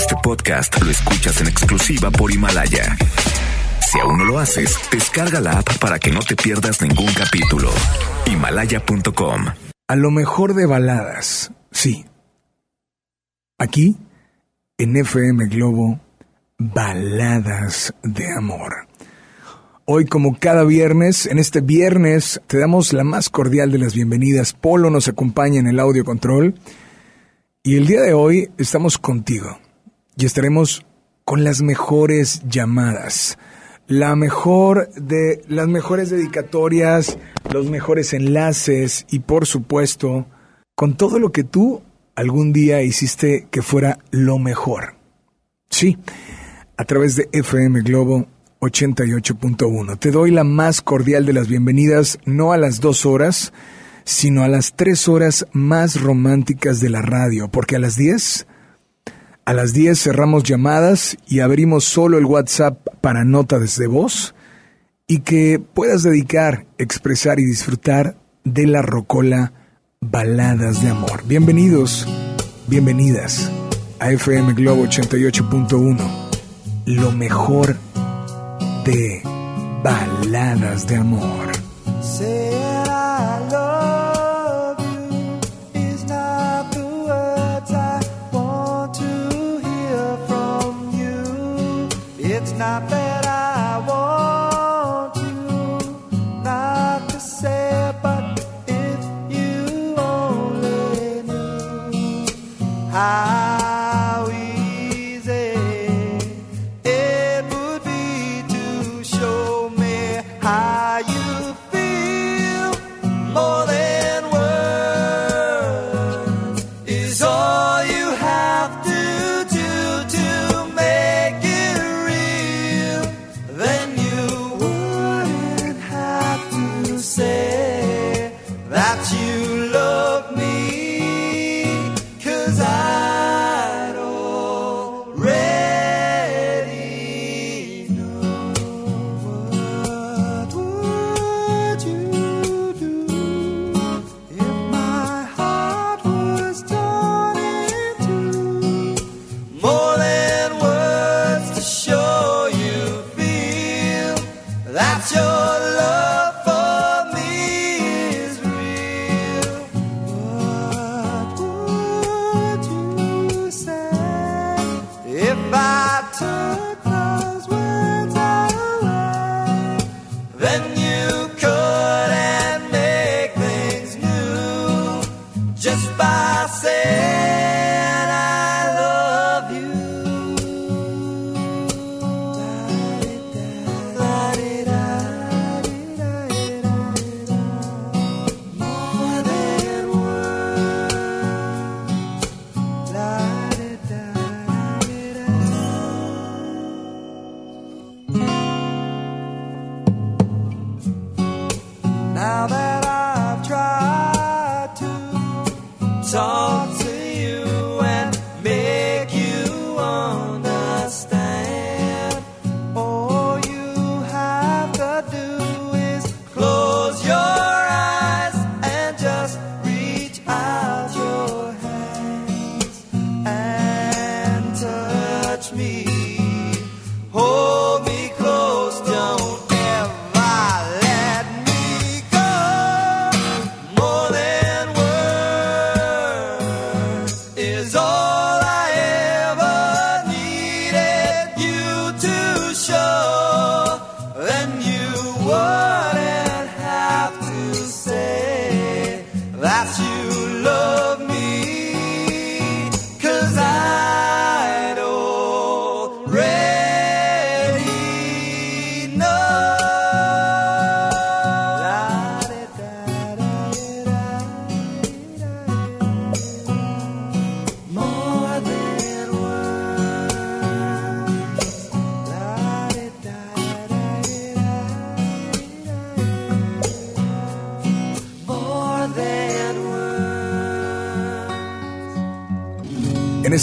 Este podcast lo escuchas en exclusiva por Himalaya. Si aún no lo haces, descarga la app para que no te pierdas ningún capítulo. Himalaya.com. A lo mejor de baladas, sí. Aquí, en FM Globo, baladas de amor. Hoy, como cada viernes, en este viernes te damos la más cordial de las bienvenidas. Polo nos acompaña en el audio control. Y el día de hoy estamos contigo y estaremos con las mejores llamadas, la mejor de las mejores dedicatorias, los mejores enlaces y por supuesto con todo lo que tú algún día hiciste que fuera lo mejor. Sí, a través de FM Globo 88.1. Te doy la más cordial de las bienvenidas, no a las dos horas, sino a las tres horas más románticas de la radio, porque a las diez, a las diez cerramos llamadas y abrimos solo el WhatsApp para nota desde voz y que puedas dedicar, expresar y disfrutar de la rocola Baladas de Amor. Bienvenidos, bienvenidas a FM Globo 88.1, lo mejor de Baladas de Amor. Saying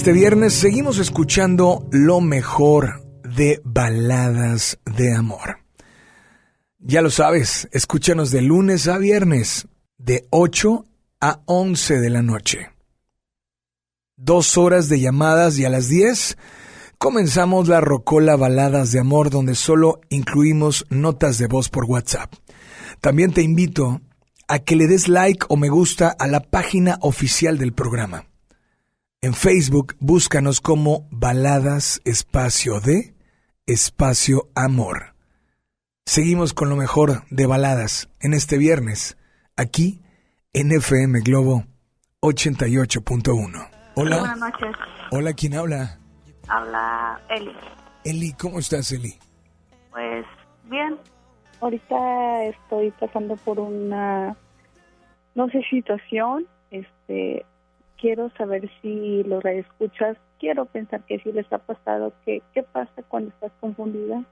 este viernes seguimos escuchando lo mejor de baladas de amor. Ya lo sabes, escúchanos de lunes a viernes, de 8 a 11 de la noche. dos horas de llamadas y a las 10 comenzamos la Rocola Baladas de Amor donde solo incluimos notas de voz por WhatsApp. También te invito a que le des like o me gusta a la página oficial del programa. En Facebook búscanos como Baladas Espacio de Espacio Amor. Seguimos con lo mejor de baladas en este viernes, aquí en FM Globo 88.1. Hola. Buenas noches. Hola, ¿quién habla? Habla Eli. Eli, ¿cómo estás, Eli? Pues bien. Ahorita estoy pasando por una, no sé, situación. Este, quiero saber si lo escuchas. Quiero pensar que si les ha pasado. Que, ¿Qué pasa cuando estás confundida?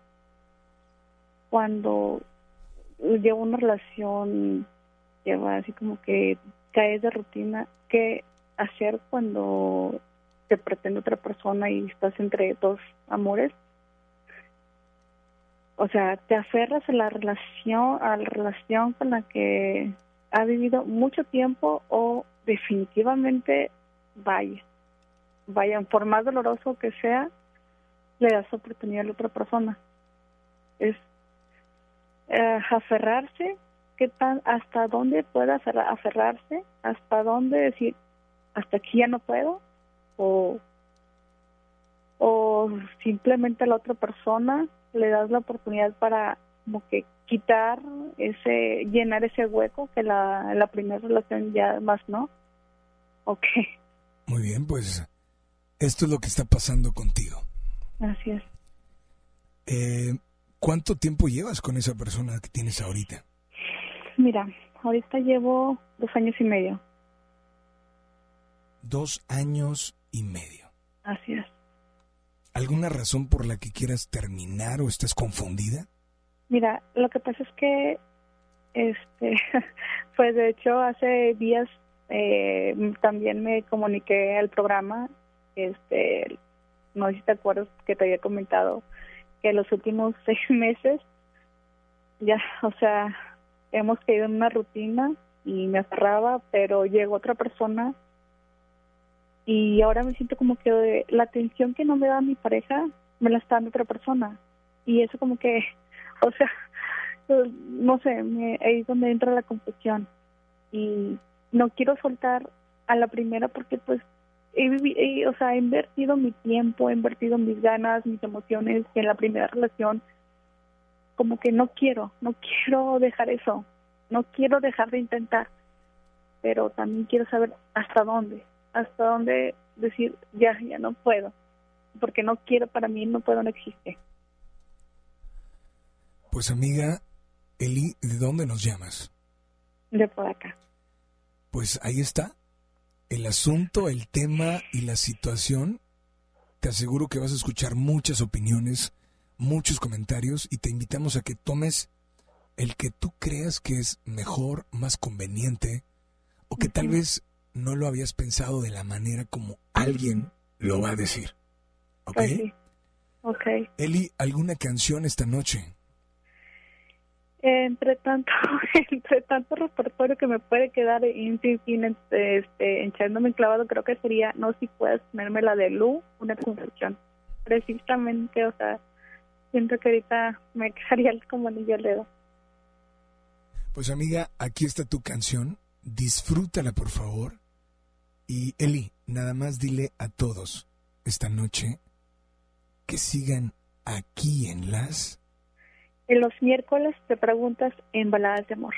Cuando lleva una relación, lleva así como que caes de rutina. ¿Qué hacer cuando te pretende otra persona y estás entre dos amores? O sea, te aferras a la relación, a la relación con la que ha vivido mucho tiempo o definitivamente vaya, vaya, por más doloroso que sea, le das oportunidad a la otra persona. Es eh, aferrarse, qué tan, hasta dónde puede aferrarse, hasta dónde decir, hasta aquí ya no puedo, o, o simplemente a la otra persona le das la oportunidad para como que quitar ese, llenar ese hueco que la, la primera relación ya más no. Ok. Muy bien, pues esto es lo que está pasando contigo. Así es. Eh, ¿Cuánto tiempo llevas con esa persona que tienes ahorita? Mira, ahorita llevo dos años y medio. Dos años y medio. Así es. ¿Alguna razón por la que quieras terminar o estás confundida? Mira, lo que pasa es que, este, pues de hecho hace días eh, también me comuniqué al programa, este, no sé si te acuerdas que te había comentado que los últimos seis meses ya, o sea, hemos caído en una rutina y me aferraba, pero llegó otra persona y ahora me siento como que la atención que no me da mi pareja me la está dando otra persona. Y eso como que, o sea, no sé, me, ahí es donde entra la confusión y no quiero soltar a la primera porque pues he, o sea, he invertido mi tiempo, he invertido mis ganas, mis emociones en la primera relación. Como que no quiero, no quiero dejar eso, no quiero dejar de intentar, pero también quiero saber hasta dónde, hasta dónde decir ya, ya no puedo, porque no quiero para mí, no puedo, no existe. Pues amiga, Eli, ¿de dónde nos llamas? De por acá. Pues ahí está. El asunto, el tema y la situación. Te aseguro que vas a escuchar muchas opiniones, muchos comentarios y te invitamos a que tomes el que tú creas que es mejor, más conveniente o que tal vez no lo habías pensado de la manera como alguien lo va a decir. ¿Ok? Pues sí. Ok. Eli, ¿alguna canción esta noche? Entre tanto entre tanto repertorio que me puede quedar sin, sin este, este, echándome clavado creo que sería no si puedes ponerme la de Lu una confusión. Precisamente o sea siento que ahorita me quedaría como anillo al dedo. Pues amiga aquí está tu canción. Disfrútala por favor. Y Eli nada más dile a todos esta noche que sigan aquí en las en los miércoles te preguntas en Baladas de Amor.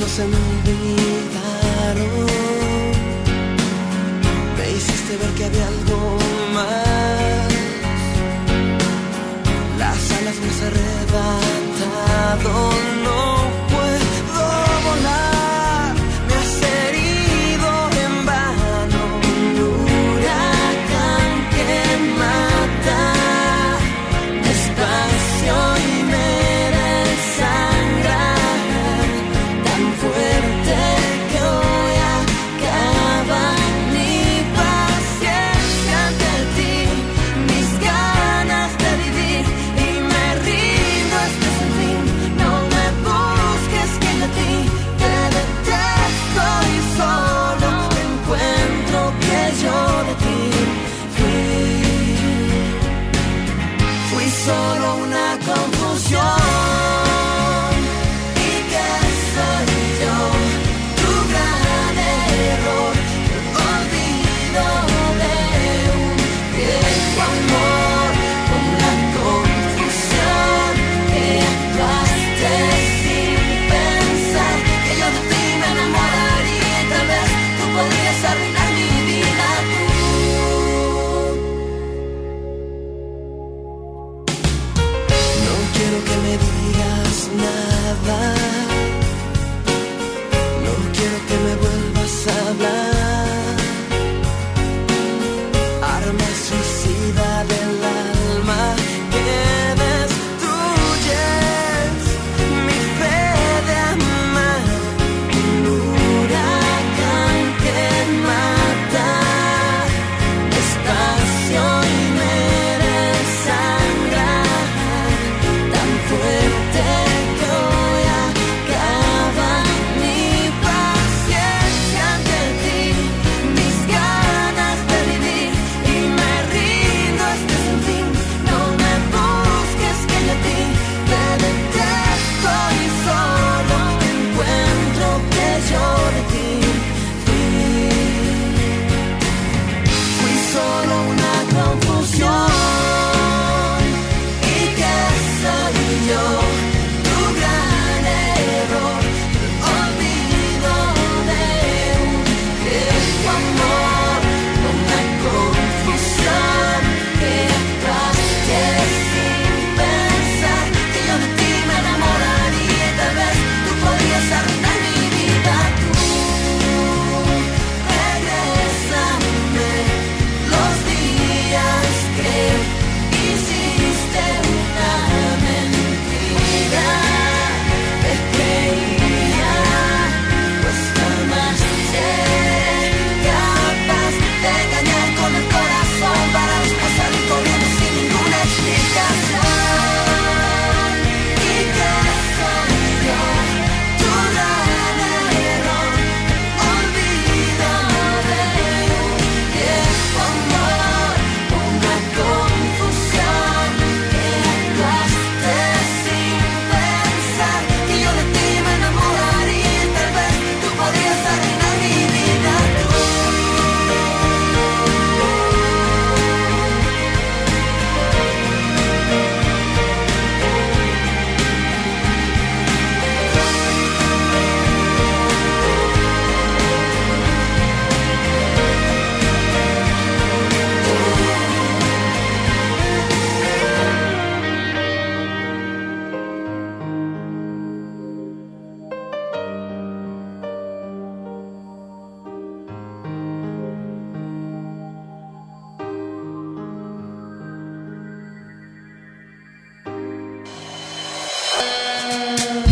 No se me olvidaron. Me hiciste ver que había algo más. Las alas me has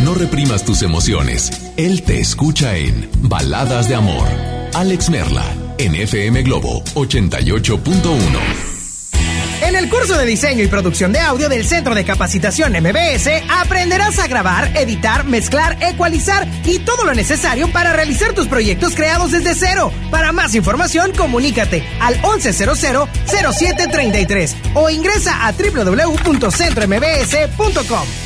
No reprimas tus emociones. Él te escucha en Baladas de Amor. Alex Merla, en FM Globo 88.1. En el curso de diseño y producción de audio del Centro de Capacitación MBS aprenderás a grabar, editar, mezclar, ecualizar y todo lo necesario para realizar tus proyectos creados desde cero. Para más información, comunícate al 1100-0733 o ingresa a www.centrombs.com.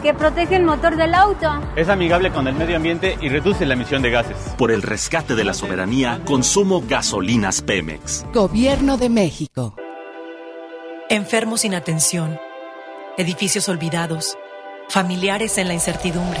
que protege el motor del auto. Es amigable con el medio ambiente y reduce la emisión de gases. Por el rescate de la soberanía, consumo gasolinas Pemex. Gobierno de México. Enfermos sin atención, edificios olvidados, familiares en la incertidumbre.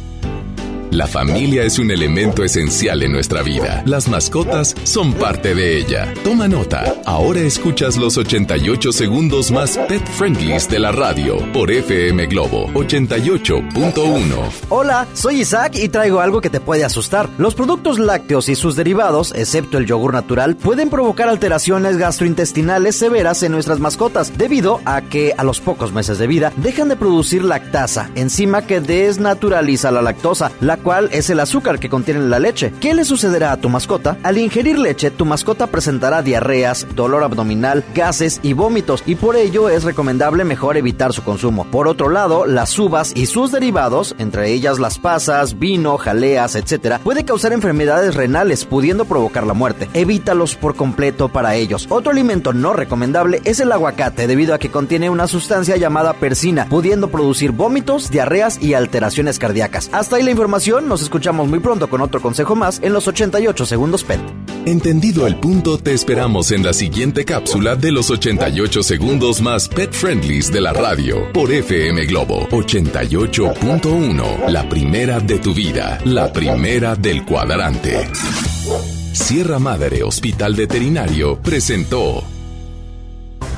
la familia es un elemento esencial en nuestra vida. Las mascotas son parte de ella. Toma nota. Ahora escuchas los 88 segundos más pet friendlies de la radio por FM Globo 88.1. Hola, soy Isaac y traigo algo que te puede asustar. Los productos lácteos y sus derivados, excepto el yogur natural, pueden provocar alteraciones gastrointestinales severas en nuestras mascotas debido a que a los pocos meses de vida dejan de producir lactasa, enzima que desnaturaliza la lactosa, la cual es el azúcar que contiene la leche. ¿Qué le sucederá a tu mascota? Al ingerir leche, tu mascota presentará diarreas, dolor abdominal, gases y vómitos, y por ello es recomendable mejor evitar su consumo. Por otro lado, las uvas y sus derivados, entre ellas las pasas, vino, jaleas, etc., puede causar enfermedades renales, pudiendo provocar la muerte. Evítalos por completo para ellos. Otro alimento no recomendable es el aguacate, debido a que contiene una sustancia llamada persina, pudiendo producir vómitos, diarreas y alteraciones cardíacas. Hasta ahí la información nos escuchamos muy pronto con otro consejo más en los 88 segundos PET. Entendido el punto, te esperamos en la siguiente cápsula de los 88 segundos más pet friendlies de la radio por FM Globo 88.1. La primera de tu vida, la primera del cuadrante. Sierra Madre Hospital Veterinario presentó.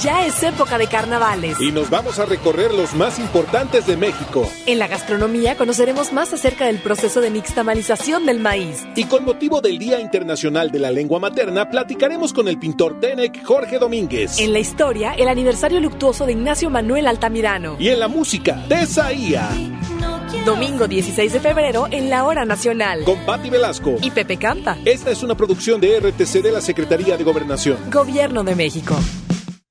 Ya es época de carnavales. Y nos vamos a recorrer los más importantes de México. En la gastronomía conoceremos más acerca del proceso de nixtamalización del maíz. Y con motivo del Día Internacional de la Lengua Materna, platicaremos con el pintor Tenec Jorge Domínguez. En la historia, el aniversario luctuoso de Ignacio Manuel Altamirano. Y en la música, Tesaía. Domingo 16 de febrero en la Hora Nacional. Con Patti Velasco. Y Pepe Canta. Esta es una producción de RTC de la Secretaría de Gobernación. Gobierno de México.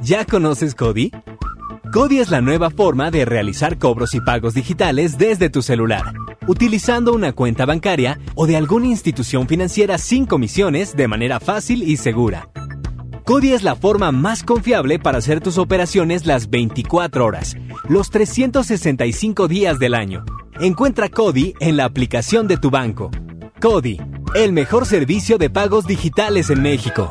¿Ya conoces Cody? Cody es la nueva forma de realizar cobros y pagos digitales desde tu celular, utilizando una cuenta bancaria o de alguna institución financiera sin comisiones de manera fácil y segura. Cody es la forma más confiable para hacer tus operaciones las 24 horas, los 365 días del año. Encuentra Cody en la aplicación de tu banco. Cody, el mejor servicio de pagos digitales en México.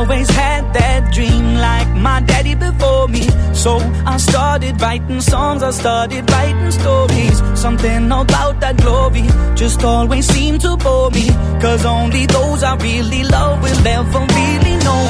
Always had that dream like my daddy before me. So I started writing songs, I started writing stories. Something about that glory just always seemed to bore me. Cause only those I really love will ever really know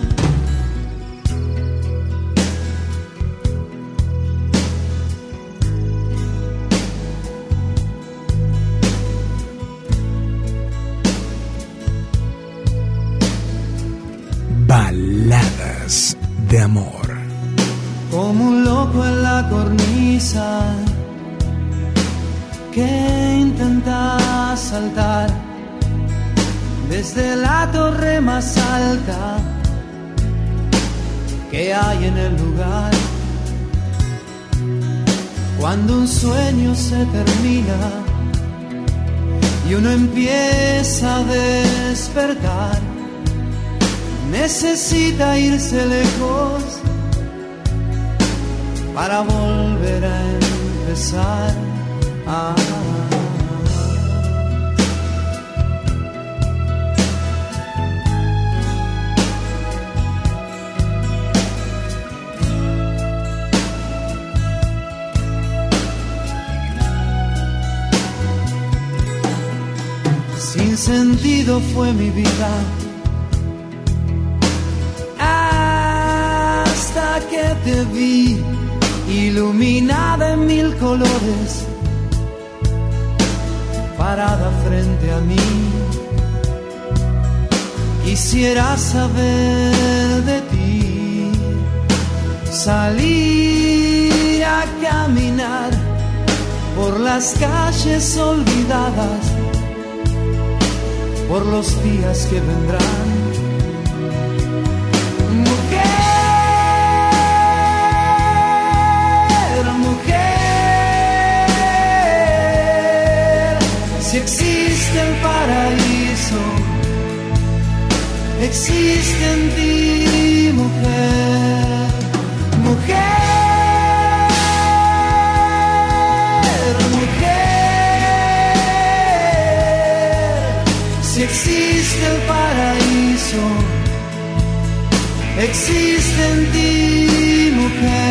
De amor. como un loco en la cornisa que intenta saltar desde la torre más alta que hay en el lugar. Cuando un sueño se termina y uno empieza a despertar, necesita irse lejos para volver a empezar. Ah. Sin sentido fue mi vida te vi iluminada en mil colores, parada frente a mí. Quisiera saber de ti, salir a caminar por las calles olvidadas, por los días que vendrán. Si existe el paraíso, existe en ti, mujer, mujer, mujer, si existe el paraíso, existe en ti, mujer.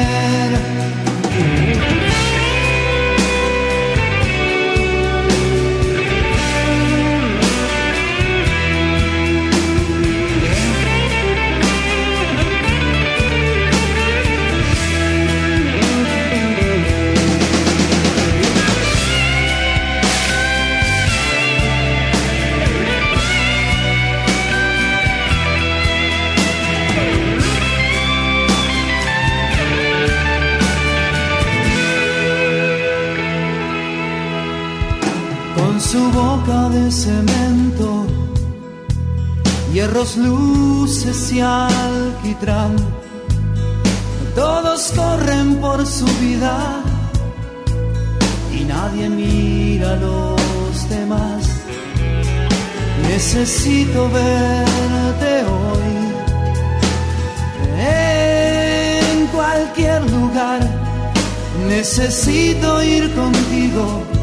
De cemento, hierros, luces y alquitrán. Todos corren por su vida y nadie mira a los demás. Necesito verte hoy en cualquier lugar. Necesito ir contigo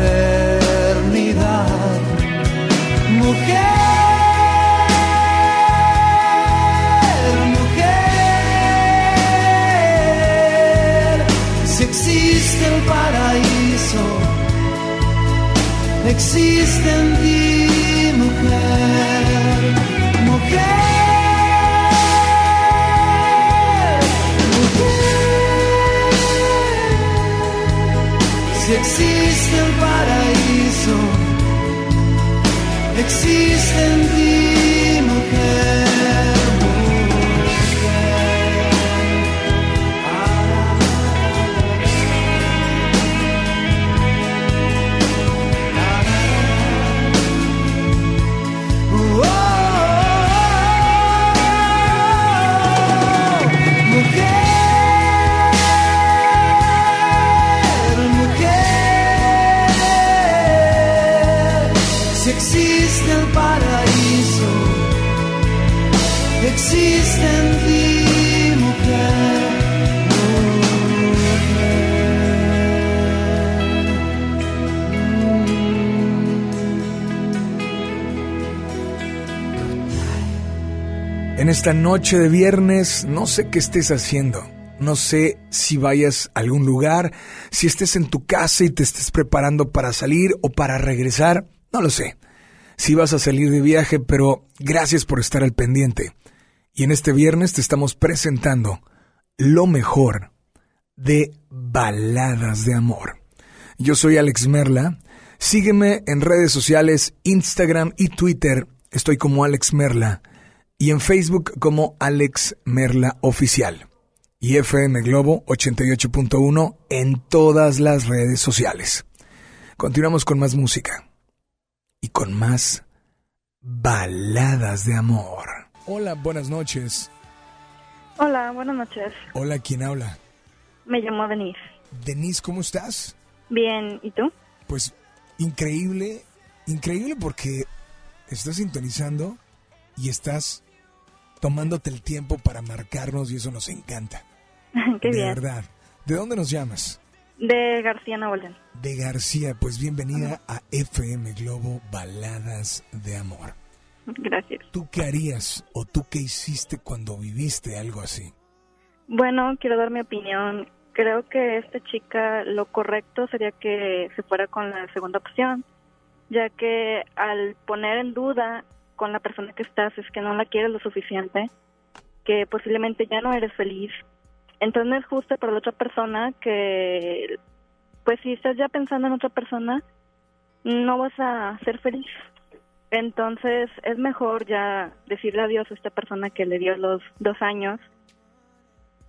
eternidad. Mujer, mujer, si existe el paraíso, existe en ti, existe el paraíso, existe en ti, En esta noche de viernes, no sé qué estés haciendo. No sé si vayas a algún lugar, si estés en tu casa y te estés preparando para salir o para regresar. No lo sé. Si vas a salir de viaje, pero gracias por estar al pendiente. Y en este viernes te estamos presentando lo mejor de baladas de amor. Yo soy Alex Merla. Sígueme en redes sociales, Instagram y Twitter. Estoy como Alex Merla. Y en Facebook como Alex Merla Oficial. Y FM Globo 88.1 en todas las redes sociales. Continuamos con más música. Y con más baladas de amor. Hola, buenas noches. Hola, buenas noches. Hola, ¿quién habla? Me llamo Denise. Denise, ¿cómo estás? Bien, ¿y tú? Pues increíble, increíble porque estás sintonizando y estás tomándote el tiempo para marcarnos y eso nos encanta. Qué de bien. verdad. ¿De dónde nos llamas? De García León. De García, pues bienvenida a FM Globo Baladas de Amor. Gracias. ¿Tú qué harías o tú qué hiciste cuando viviste algo así? Bueno, quiero dar mi opinión. Creo que esta chica lo correcto sería que se fuera con la segunda opción, ya que al poner en duda con la persona que estás es que no la quieres lo suficiente, que posiblemente ya no eres feliz. Entonces no es justo para la otra persona que, pues si estás ya pensando en otra persona, no vas a ser feliz. Entonces es mejor ya decirle adiós a esta persona que le dio los dos años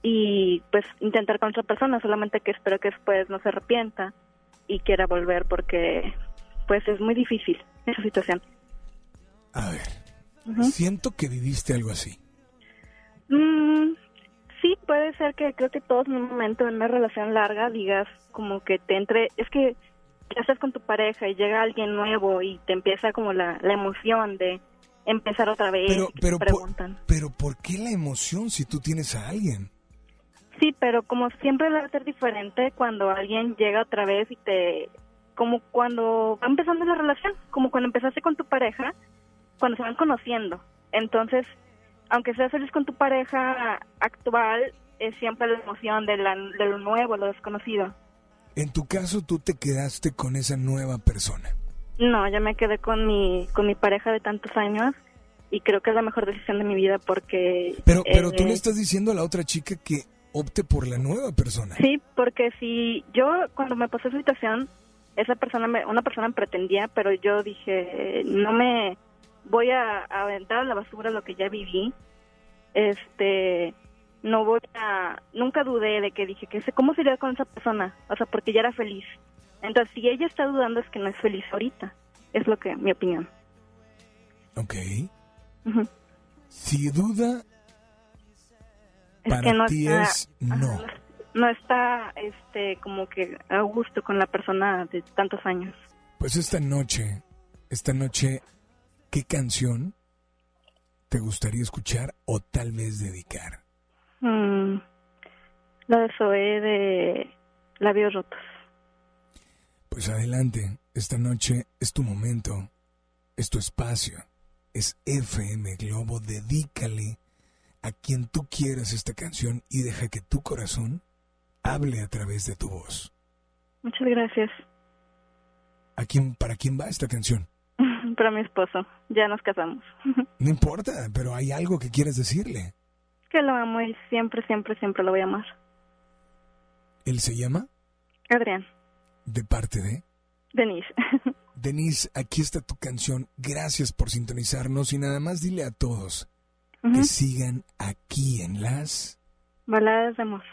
y pues intentar con otra persona, solamente que espero que después no se arrepienta y quiera volver porque pues es muy difícil esa situación. A ver, siento que viviste algo así. Mm, sí, puede ser que creo que todos en un momento en una relación larga digas como que te entre, es que ya estás con tu pareja y llega alguien nuevo y te empieza como la, la emoción de empezar otra vez Pero, y te pero, por, preguntan. pero ¿por qué la emoción si tú tienes a alguien? Sí, pero como siempre va a ser diferente cuando alguien llega otra vez y te... Como cuando va empezando la relación, como cuando empezaste con tu pareja, cuando se van conociendo. Entonces, aunque seas feliz con tu pareja actual, es siempre la emoción de, la, de lo nuevo, lo desconocido. En tu caso, tú te quedaste con esa nueva persona. No, yo me quedé con mi, con mi pareja de tantos años y creo que es la mejor decisión de mi vida porque... Pero, pero tú eh, le estás diciendo a la otra chica que opte por la nueva persona. Sí, porque si yo cuando me pasó esa situación, esa persona, me, una persona me pretendía, pero yo dije, no me voy a, a aventar a la basura lo que ya viví. Este, no voy a, nunca dudé de que dije, que sé cómo sería con esa persona, o sea, porque ya era feliz. Entonces, si ella está dudando es que no es feliz ahorita, es lo que, mi opinión. Ok. Si duda, Es para que no ti está- es no. No está, este, como que a gusto con la persona de tantos años. Pues esta noche, esta noche, ¿qué canción te gustaría escuchar o tal vez dedicar? Mm, la de Zoé de Labios Rotos. Pues adelante, esta noche es tu momento, es tu espacio, es FM Globo, dedícale a quien tú quieras esta canción y deja que tu corazón hable a través de tu voz. Muchas gracias. ¿A quién, ¿Para quién va esta canción? Para mi esposo. Ya nos casamos. No importa, pero hay algo que quieres decirle. Que lo amo y siempre, siempre, siempre lo voy a amar. Él se llama Adrián. de parte de Denise. Denise, aquí está tu canción. Gracias por sintonizarnos y nada más dile a todos que sigan aquí en las Baladas de amor.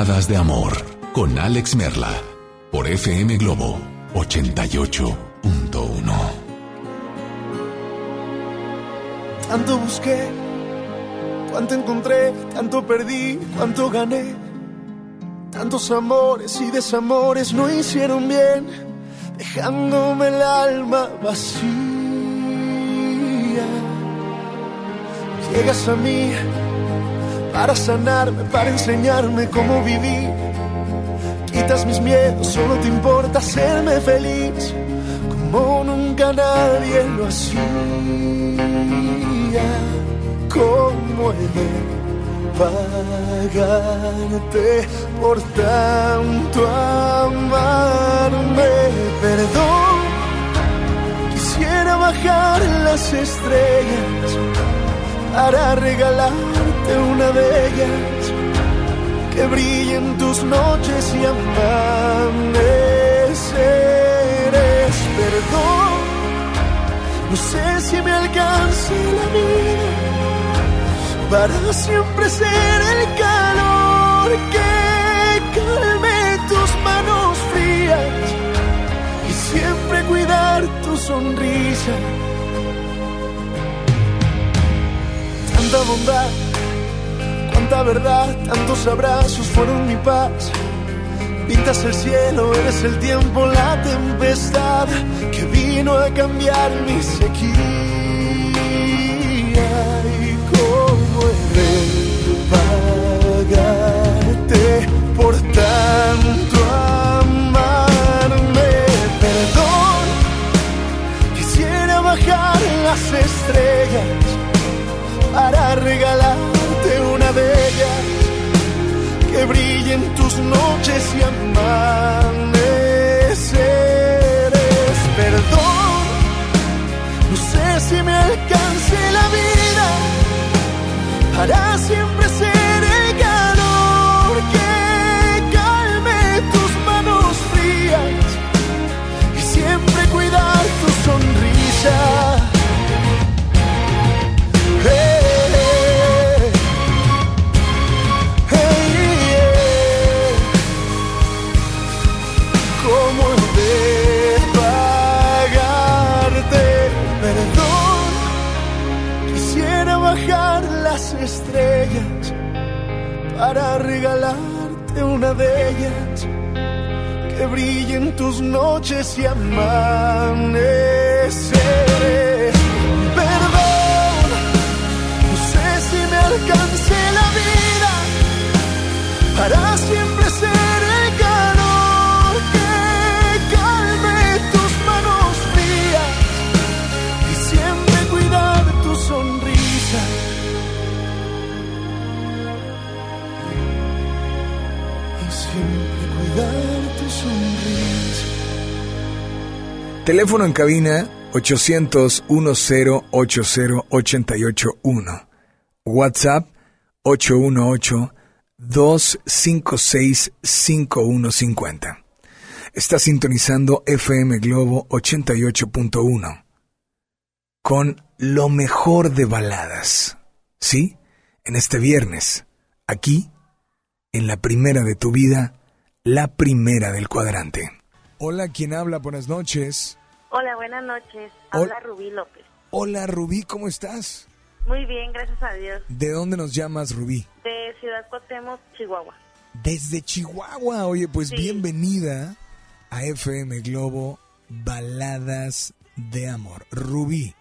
Baladas de Amor con Alex Merla por FM Globo 88.1. Tanto busqué, cuánto encontré, tanto perdí, cuánto gané. Tantos amores y desamores no hicieron bien, dejándome el alma vacía. Llegas a mí para sanarme, para enseñarme cómo vivir. Quitas mis miedos, solo te importa hacerme feliz, como nunca nadie lo hacía. ¿Cómo he de pagarte por tanto amarme? Perdón, quisiera bajar las estrellas para regalarte una de ellas que brillen tus noches y amaneceres. Perdón, no sé si me alcance la vida para siempre ser el calor que calme tus manos frías y siempre cuidar tu sonrisa. Tanta bondad, cuánta verdad, tantos abrazos fueron mi paz. Pintas el cielo, eres el tiempo, la tempestad que vino a cambiar mi sequía. Y cómo he de pagarte por tanto amarme. Perdón, quisiera bajar las estrellas para regalarte de ellas que brillen tus noches y amaneceres. Perdón, no sé si me alcance la vida para siempre Teléfono en cabina 800 10 80 881. WhatsApp 818 256 5150. Está sintonizando FM Globo 88.1 con lo mejor de baladas. ¿Sí? En este viernes, aquí, en la primera de tu vida, la primera del cuadrante. Hola, ¿quién habla? Buenas noches. Hola, buenas noches. Habla Rubí López. Hola, Rubí, ¿cómo estás? Muy bien, gracias a Dios. ¿De dónde nos llamas, Rubí? De Ciudad Cuauhtémoc, Chihuahua. Desde Chihuahua. Oye, pues Sí. bienvenida a FM Globo Baladas de Amor. Rubí,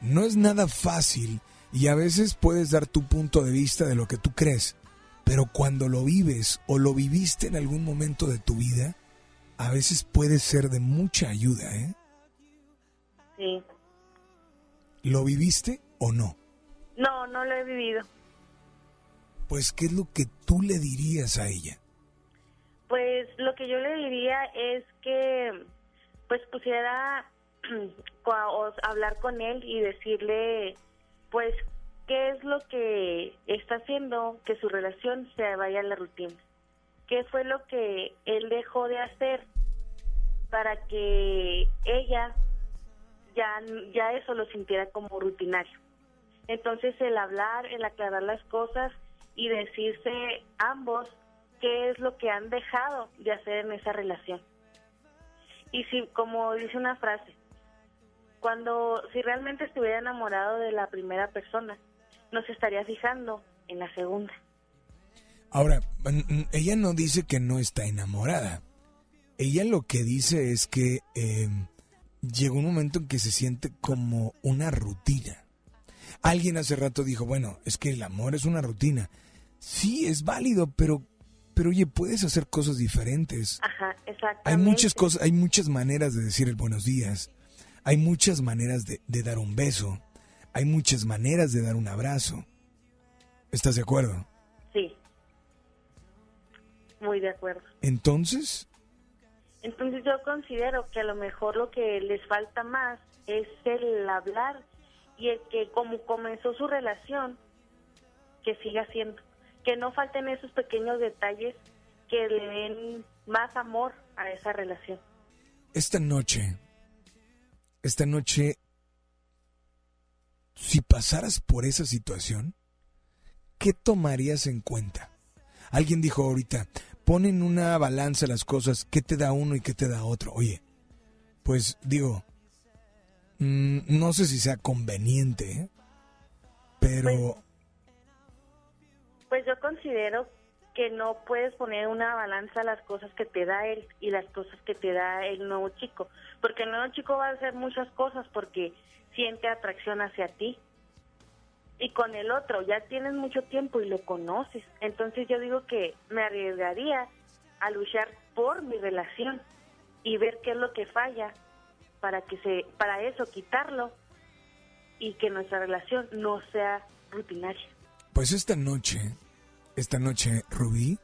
no es nada fácil y a veces puedes dar tu punto de vista de lo que tú crees, pero cuando lo vives o lo viviste en algún momento de tu vida, a veces puede ser de mucha ayuda, ¿eh? Sí. ¿Lo viviste o no? No, no lo he vivido. Pues, ¿qué es lo que tú le dirías a ella? Pues lo que yo le diría es que pues pusiera o hablar con él y decirle pues qué es lo que está haciendo que su relación se vaya a la rutina. ¿Qué fue lo que él dejó de hacer para que ella ya, ya eso lo sintiera como rutinario? Entonces el hablar, el aclarar las cosas y decirse ambos qué es lo que han dejado de hacer en esa relación. Y si, como dice una frase, cuando, si realmente estuviera enamorado de la primera persona, no se estaría fijando en la segunda. Ahora, ella no dice que no está enamorada. Ella lo que dice es que eh, llegó un momento en que se siente como una rutina. Alguien hace rato dijo, bueno, es que el amor es una rutina. Sí, es válido, pero, pero oye, puedes hacer cosas diferentes. Ajá, exactamente. Hay muchas cosas, hay muchas maneras de decir el buenos días. Hay muchas maneras de, de dar un beso. Hay muchas maneras de dar un abrazo. ¿Estás de acuerdo? Muy de acuerdo. Entonces, Entonces yo considero que a lo mejor lo que les falta más es el hablar y el que como comenzó su relación, que siga haciendo. Que no falten esos pequeños detalles que le den más amor a esa relación. esta noche, esta noche, si pasaras por esa situación, ¿qué tomarías en cuenta? Alguien dijo ahorita, ponen una balanza las cosas, ¿qué te da uno y qué te da otro? Oye, pues digo, mm, no sé si sea conveniente, ¿eh? pero Pues yo considero que no puedes poner una balanza las cosas que te da él y las cosas que te da el nuevo chico, porque el nuevo chico va a hacer muchas cosas porque siente atracción hacia ti. Y con el otro ya tienes mucho tiempo y lo conoces. Entonces yo digo que me arriesgaría a luchar por mi relación y ver qué es lo que falla para que se para eso quitarlo y que nuestra relación no sea rutinaria. pues esta noche, esta noche, Rubí,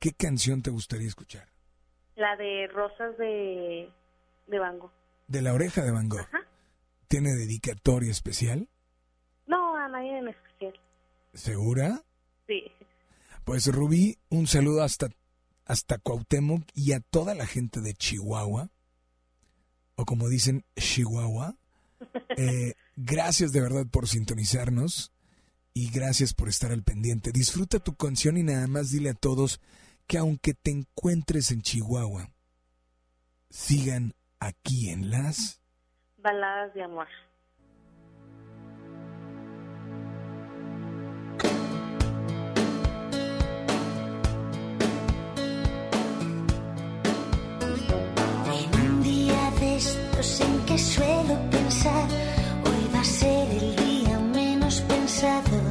¿qué canción te gustaría escuchar? La de Rosas de, de Bango. De la oreja de Van Gogh. ¿Tiene dedicatoria especial? A nadie en especial. ¿Segura? Sí. Pues Rubí, un saludo hasta, hasta Cuauhtémoc y a toda la gente de Chihuahua, o como dicen, Chihuahua. Eh, gracias de verdad por sintonizarnos y gracias por estar al pendiente. Disfruta tu canción y nada más dile a todos que aunque te encuentres en Chihuahua, sigan aquí en las... Baladas de amor. En que suelo pensar, hoy va a ser el día menos pensado.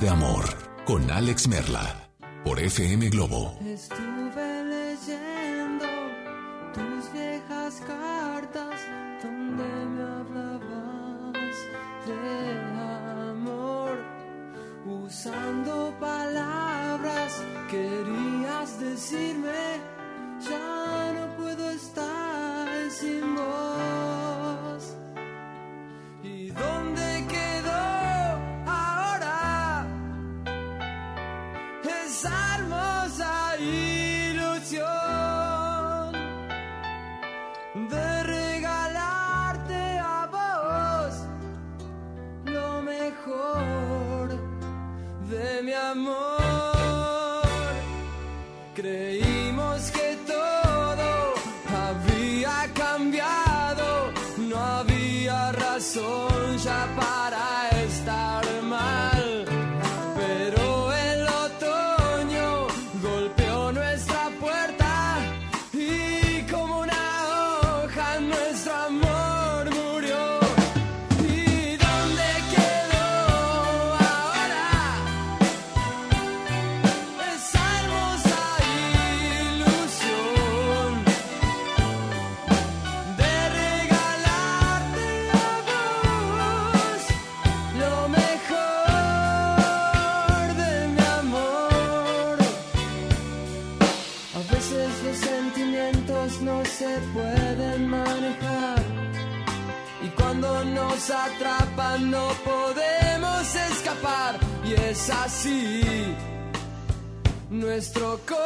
De Amor con Alex Merla por FM Globo. Estuve leyendo tus viejas cartas donde me hablabas de amor usando así nuestro corazón.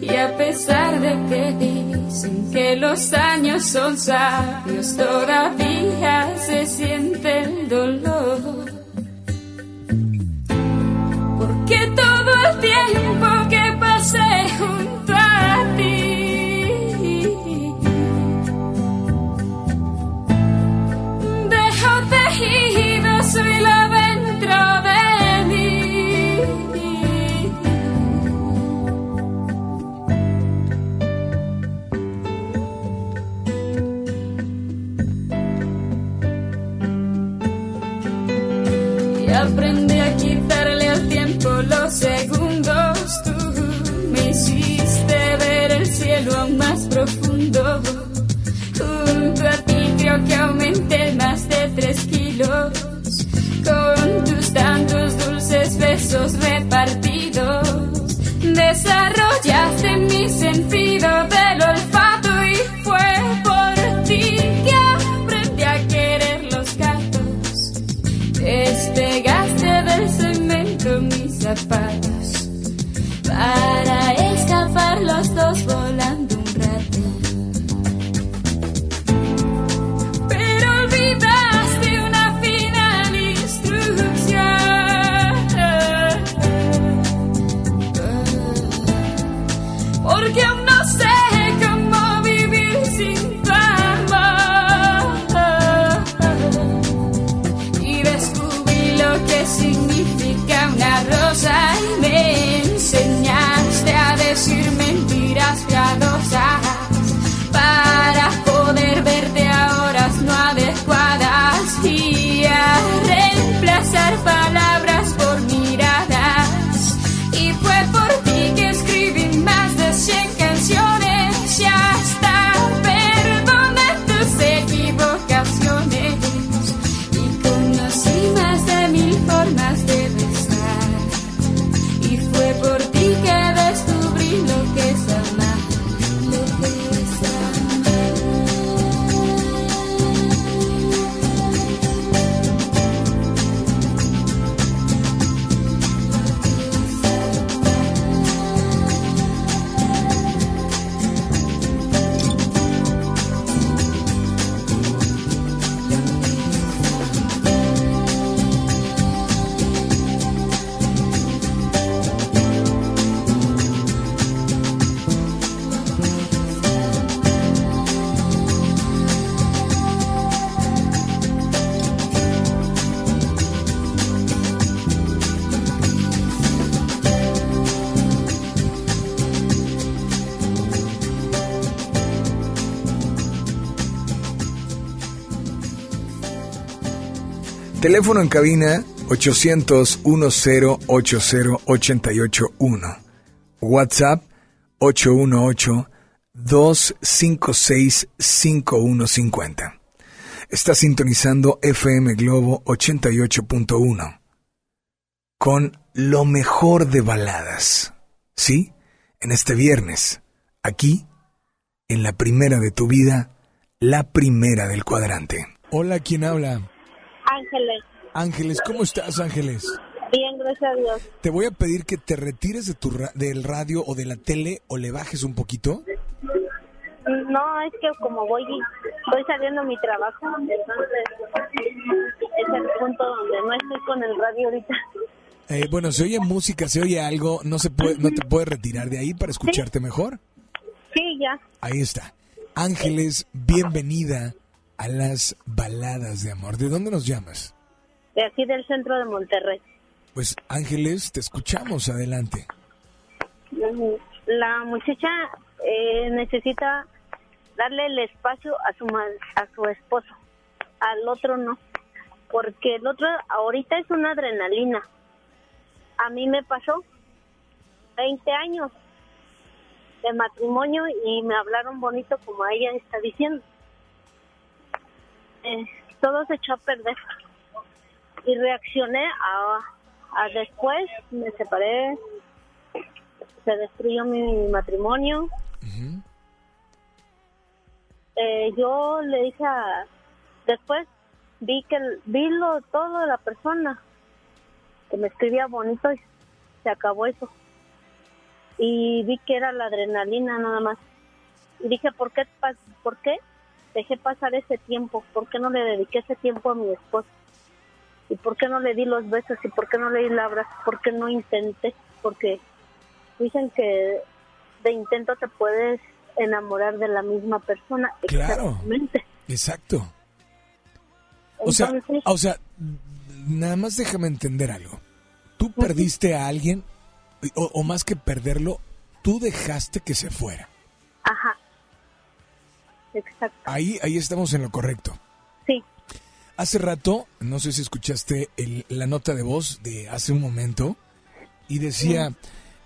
Y a pesar de que dicen que los años son sabios, todavía se siente el dolor. Besos repartidos. Desarrollaste mi sentido del olfato y fue por ti que aprendí a querer los gatos. Despegaste del cemento mis zapatos para escapar los dos volando Teléfono en cabina 800-1080-881. WhatsApp 818-256-5150. Está sintonizando FM Globo 88.1 con lo mejor de baladas. ¿Sí? En este viernes, aquí, en la primera de tu vida, la primera del cuadrante. Hola, ¿quién habla? Ángeles, Ángeles, ¿cómo estás, Ángeles? bien, gracias a Dios. Te voy a pedir que te retires de tu ra- del radio o de la tele o le bajes un poquito. No, es que como voy, estoy saliendo a mi trabajo, entonces es el punto donde no estoy con el radio ahorita. Eh, bueno, se oye música, se oye algo, no se puede, no te puedes retirar de ahí para escucharte mejor. Sí, ya. Ahí está. Ángeles, bienvenida a las baladas de amor. ¿De dónde nos llamas? De aquí del centro de Monterrey. Pues Ángeles, te escuchamos, adelante. La muchacha eh, necesita darle el espacio a su a su esposo, al otro no, porque el otro ahorita es una adrenalina. A mí me pasó 20 años de matrimonio y me hablaron bonito como ella está diciendo. Eh, todo se echó a perder. Y reaccioné a, a después me separé se destruyó mi matrimonio. Eh, yo le dije a, después vi que vi lo todo de la persona que me escribía bonito y se acabó eso. Y vi que era la adrenalina nada más. Y dije por qué por qué dejé pasar ese tiempo por qué no le dediqué ese tiempo a mi esposo y por qué no le di los besos y por qué no le di la abrazo por qué no intenté porque dicen que de intento te puedes enamorar de la misma persona Claro. exactamente Exacto. O sea, o sea, nada más déjame entender algo. Tú perdiste a alguien, o, o más que perderlo, tú dejaste que se fuera. ajá exacto Ahí, ahí estamos en lo correcto. sí Hace rato, no sé si escuchaste el- la nota de voz de hace un momento, y decía,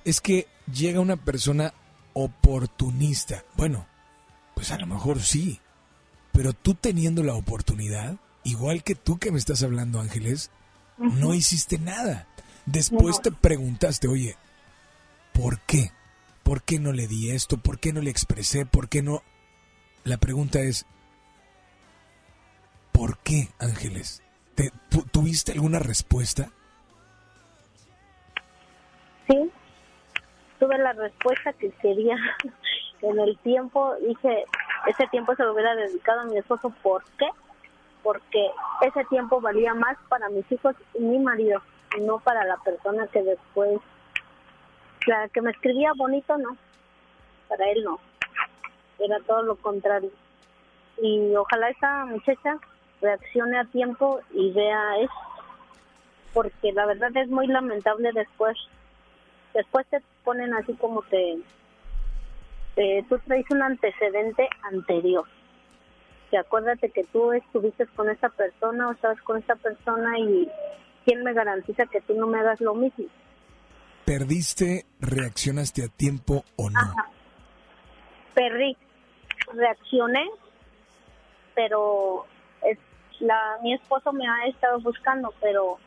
es que llega una persona oportunista. Bueno, pues a lo mejor sí, pero tú teniendo la oportunidad, igual que tú que me estás hablando, Ángeles, no hiciste nada. Después No. te preguntaste, oye, ¿por qué? ¿Por qué no le di esto? ¿Por qué no le expresé? ¿Por qué no? La pregunta es, ¿por qué, Ángeles? ¿Te- tu- ¿Tuviste alguna respuesta? Sí, tuve la respuesta que quería. En el tiempo dije, ese tiempo se lo hubiera dedicado a mi esposo. ¿Por qué? Porque ese tiempo valía más para mis hijos y mi marido, y no para la persona que después, la que me escribía bonito, no. Para él no. Era todo lo contrario. Y ojalá esa muchacha reaccione a tiempo y vea eso. Porque la verdad es muy lamentable después después te ponen así como te, te- tú traes un antecedente anterior que acuérdate que tú estuviste con esa persona o estabas con esa persona y quién me garantiza que tú no me hagas lo mismo ¿Perdiste, reaccionaste a tiempo o no? Ajá. Perrí, reaccioné, pero es, la, mi esposo me ha estado buscando, pero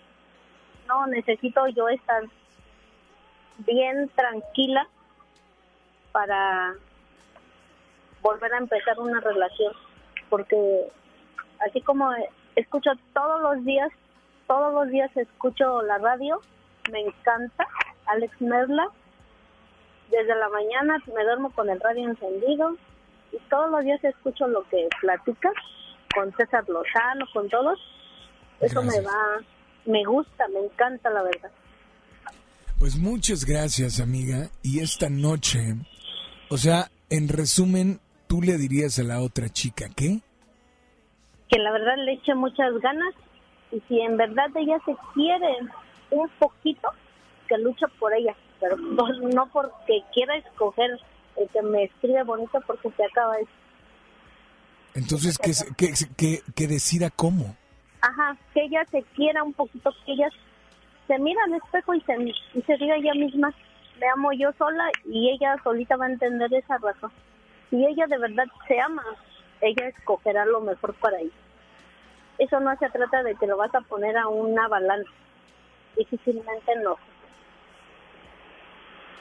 no, necesito yo estar bien tranquila para volver a empezar una relación, porque así como escucho todos los días, todos los días escucho la radio, me encanta Alex Merla, desde la mañana me duermo con el radio encendido y todos los días escucho lo que platicas con César Lozano, con todos. Eso me va, me gusta, me encanta la verdad. Pues muchas gracias, amiga. Y esta noche, o sea, en resumen, tú le dirías a la otra chica, ¿qué? Que la verdad le eche muchas ganas y si en verdad ella se quiere un poquito, que lucha por ella, pero por- no porque quiera escoger el que me escribe bonito porque se acaba eso. Entonces, que, que, que, que decida cómo. Ajá, que ella se quiera un poquito, que ella se mira al espejo y se, y se diga ella misma, me amo yo sola y ella solita va a entender esa razón. Si ella de verdad se ama, ella escogerá lo mejor para ella. Eso no se trata de que lo vas a poner a una balanza. Difícilmente no.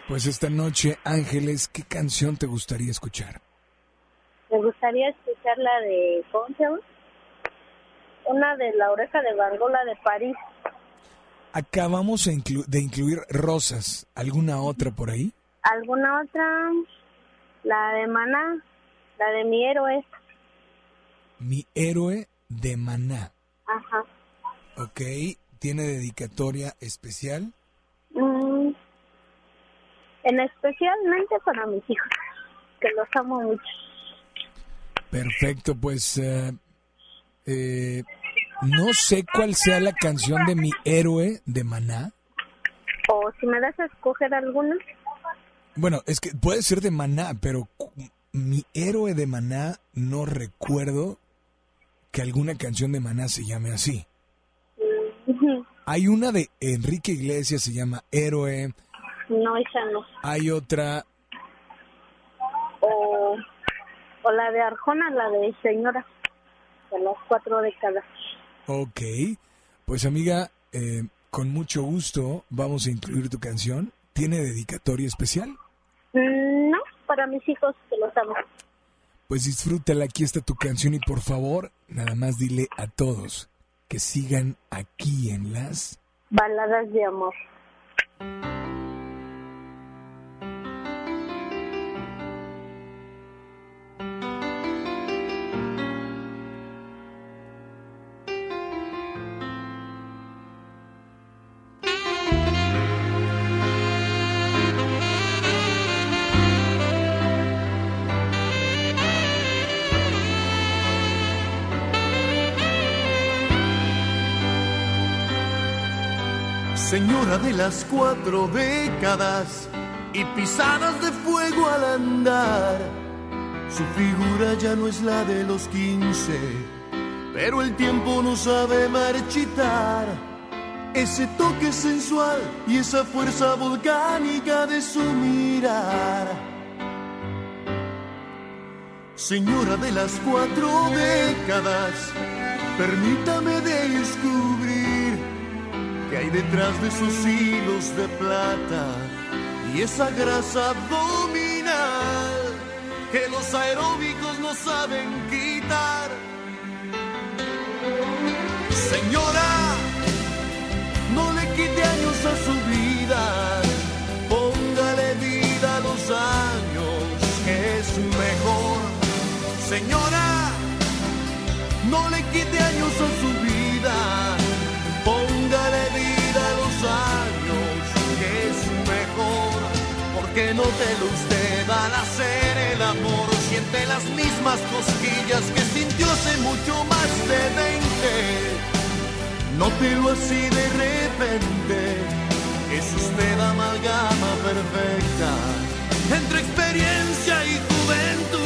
Pues esta noche, Ángeles, ¿qué canción te gustaría escuchar? Me gustaría escuchar la de, ¿cómo se llama? Una de la oreja de Bangola de París. Acabamos inclu- de incluir Rosas. ¿Alguna otra por ahí? ¿Alguna otra? La de Maná, la de mi héroe. Mi héroe de Maná. Ajá. Ok, ¿tiene dedicatoria especial? En especialmente para mis hijos, que los amo mucho. Perfecto, pues eh, eh, no sé cuál sea la canción de mi héroe de Maná. O si me das a escoger alguna, Bueno, es que puede ser de Maná, pero mi héroe de Maná no recuerdo que alguna canción de Maná se llame así. Hay una de Enrique Iglesias, se llama Héroe. No, esa no. Hay otra, O, o la de Arjona, la de Señora, de las cuatro décadas. ok. Pues amiga, eh, con mucho gusto vamos a incluir tu canción. ¿Tiene dedicatoria especial? Mm, No, para mis hijos, que los amo. Pues disfrútala, aquí está tu canción y por favor, nada más dile a todos que sigan aquí en las... Baladas de amor. Señora de las cuatro décadas y pisadas de fuego al andar. Su figura ya no es la de los quince, pero el tiempo no sabe marchitar. Ese toque sensual y esa fuerza volcánica de su mirar. Señora de las cuatro décadas, permítame descubrir que hay detrás de sus hilos de plata y esa grasa abdominal que los aeróbicos no saben quitar. Señora, no le quite años a su Porque no te lo usted al hacer el amor, siente las mismas cosquillas que sintió hace mucho más de 20. Nótelo así de repente, es usted amalgama perfecta entre experiencia y juventud.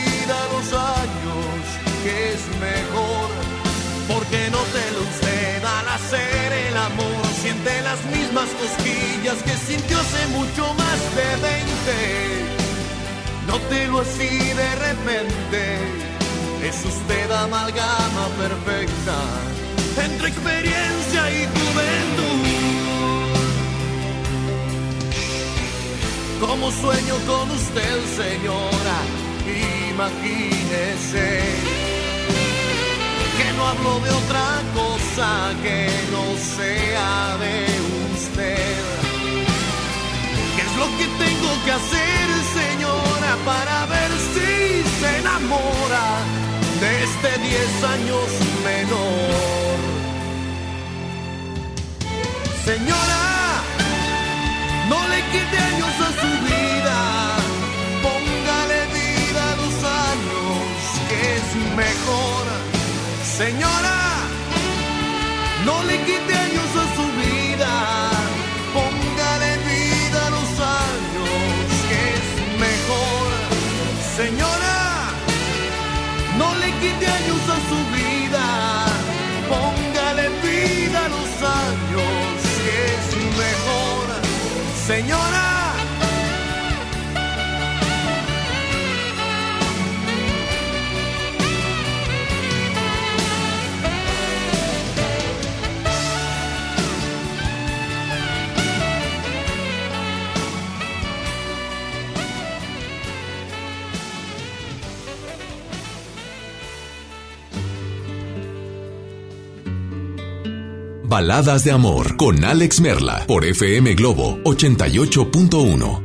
las mismas cosquillas que sintió hace mucho más de 20. Nótelo así de repente, es usted amalgama perfecta entre experiencia y juventud. Como sueño con usted, señora, imagínese no hablo de otra cosa que no sea de usted. ¿Qué es lo que tengo que hacer, señora, para ver si se enamora de este 10 años menor? Señora, no le quite años a su vida, Señora, no le quite a su Baladas de Amor con Alex Merla por FM Globo 88.1.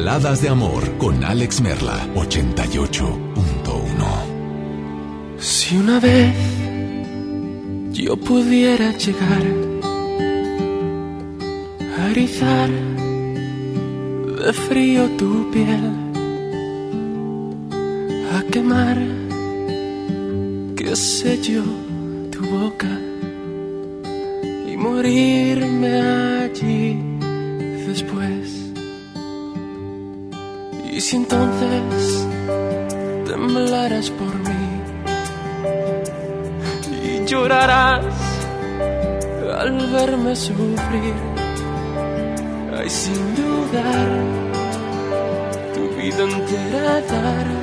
Baladas de Amor con Alex Merla, 88.1. Si una vez yo pudiera llegar a erizar de frío tu piel, a quemar, qué sé yo sufrir. Ay, sin dudar, tu vida entera dar.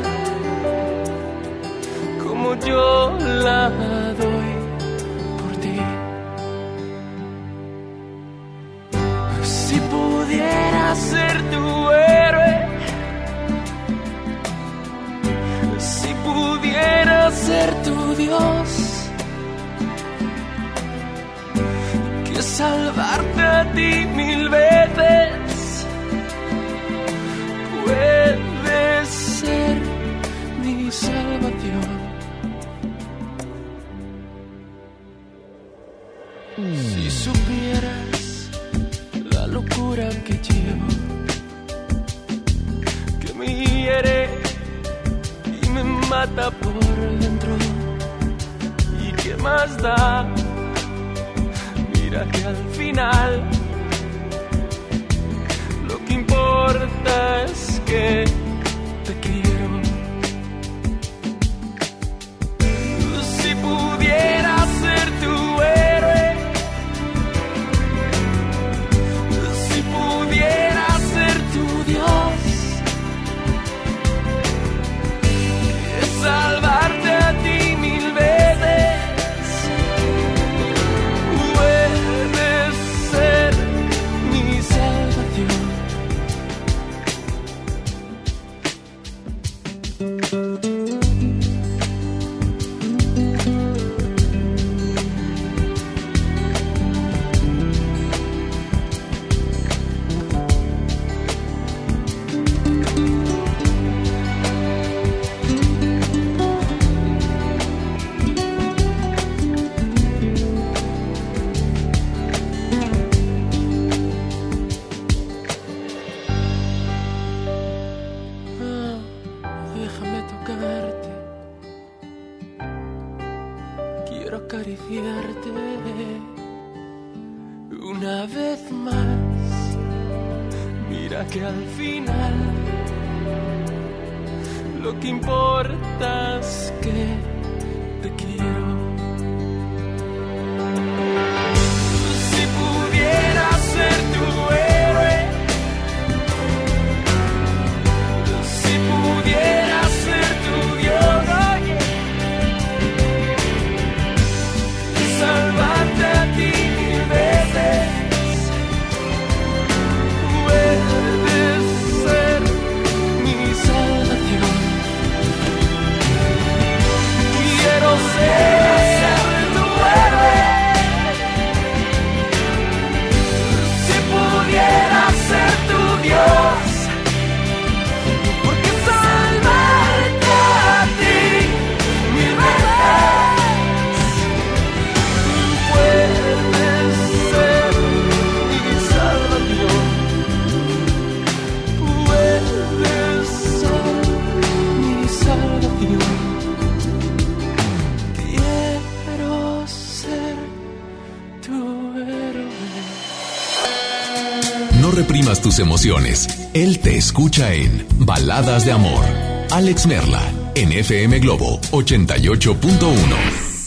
Emociones. Él te escucha en Baladas de Amor. Alex Merla, en FM Globo 88.1.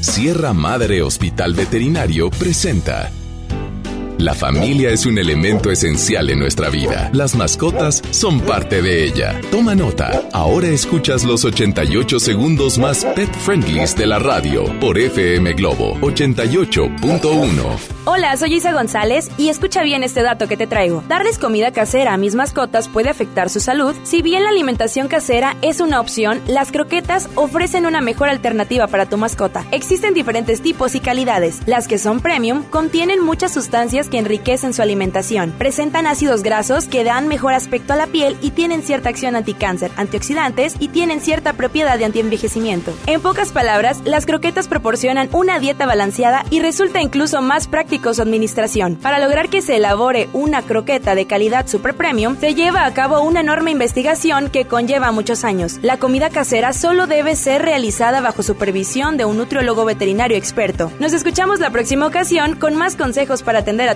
Sierra Madre Hospital Veterinario presenta. La familia es un elemento esencial en nuestra vida. Las mascotas son parte de ella. Toma nota. Ahora escuchas los 88 segundos más pet friendlies de la radio por FM Globo 88.1. Hola, soy Isa González y escucha bien este dato que te traigo. Darles comida casera a mis mascotas puede afectar su salud. Si bien la alimentación casera es una opción, las croquetas ofrecen una mejor alternativa para tu mascota. Existen diferentes tipos y calidades. Las que son premium contienen muchas sustancias que enriquecen su alimentación. Presentan ácidos grasos que dan mejor aspecto a la piel y tienen cierta acción anticáncer, antioxidantes y tienen cierta propiedad de antienvejecimiento. En pocas palabras, las croquetas proporcionan una dieta balanceada y resulta incluso más práctico su administración. Para lograr que se elabore una croqueta de calidad super premium, se lleva a cabo una enorme investigación que conlleva muchos años. La comida casera solo debe ser realizada bajo supervisión de un nutriólogo veterinario experto. Nos escuchamos la próxima ocasión con más consejos para atender a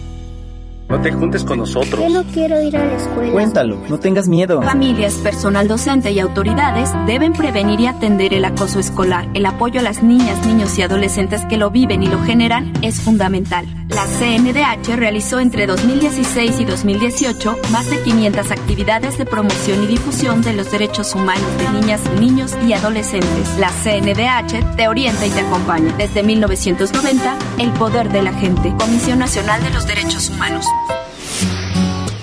No te juntes con nosotros. Yo no quiero ir a la escuela. Cuéntalo, no tengas miedo. Familias, personal docente y autoridades deben prevenir y atender el acoso escolar. El apoyo a las niñas, niños y adolescentes que lo viven y lo generan es fundamental. La CNDH realizó entre 2016 y 2018 más de 500 actividades de promoción y difusión de los derechos humanos de niñas, niños y adolescentes. La CNDH te orienta y te acompaña. Desde 1990, el poder de la gente. Comisión Nacional de los Derechos Humanos.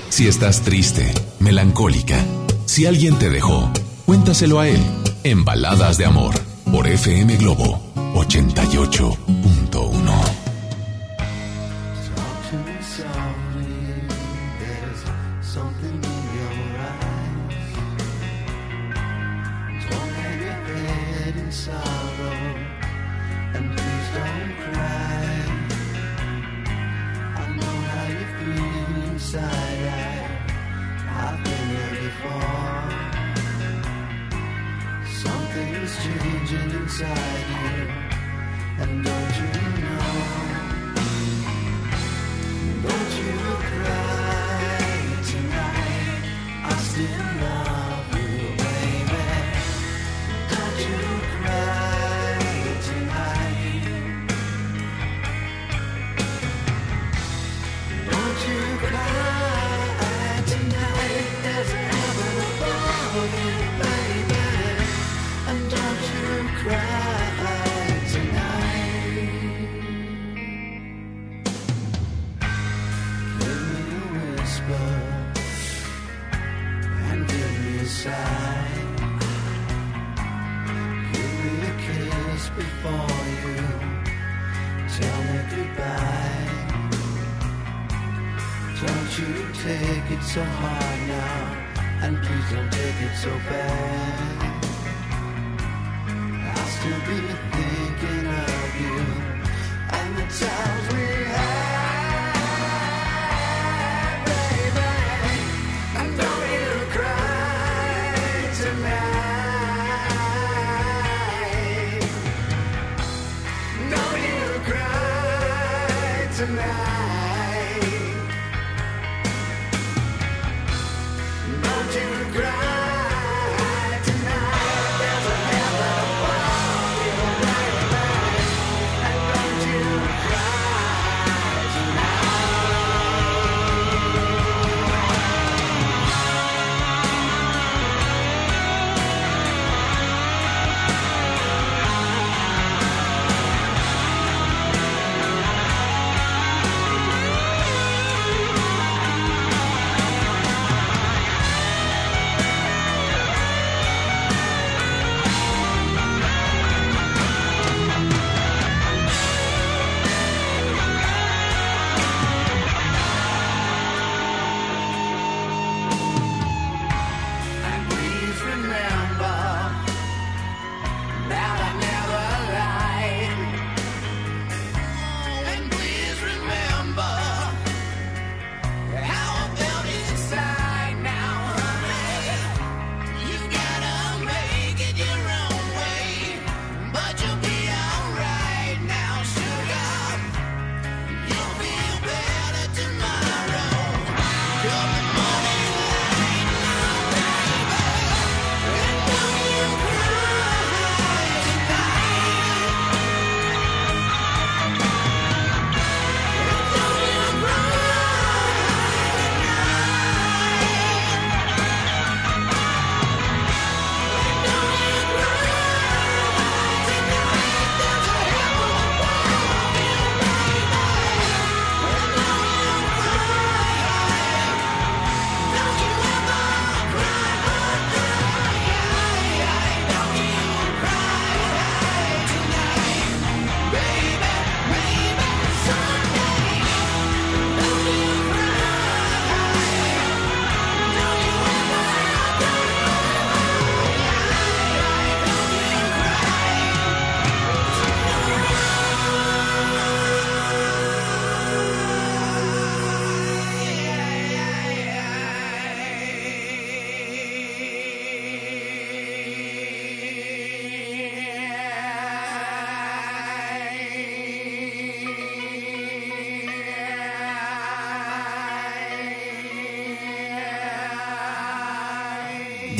Si estás triste, melancólica, si alguien te dejó, cuéntaselo a él en Baladas de Amor por FM Globo 88.1.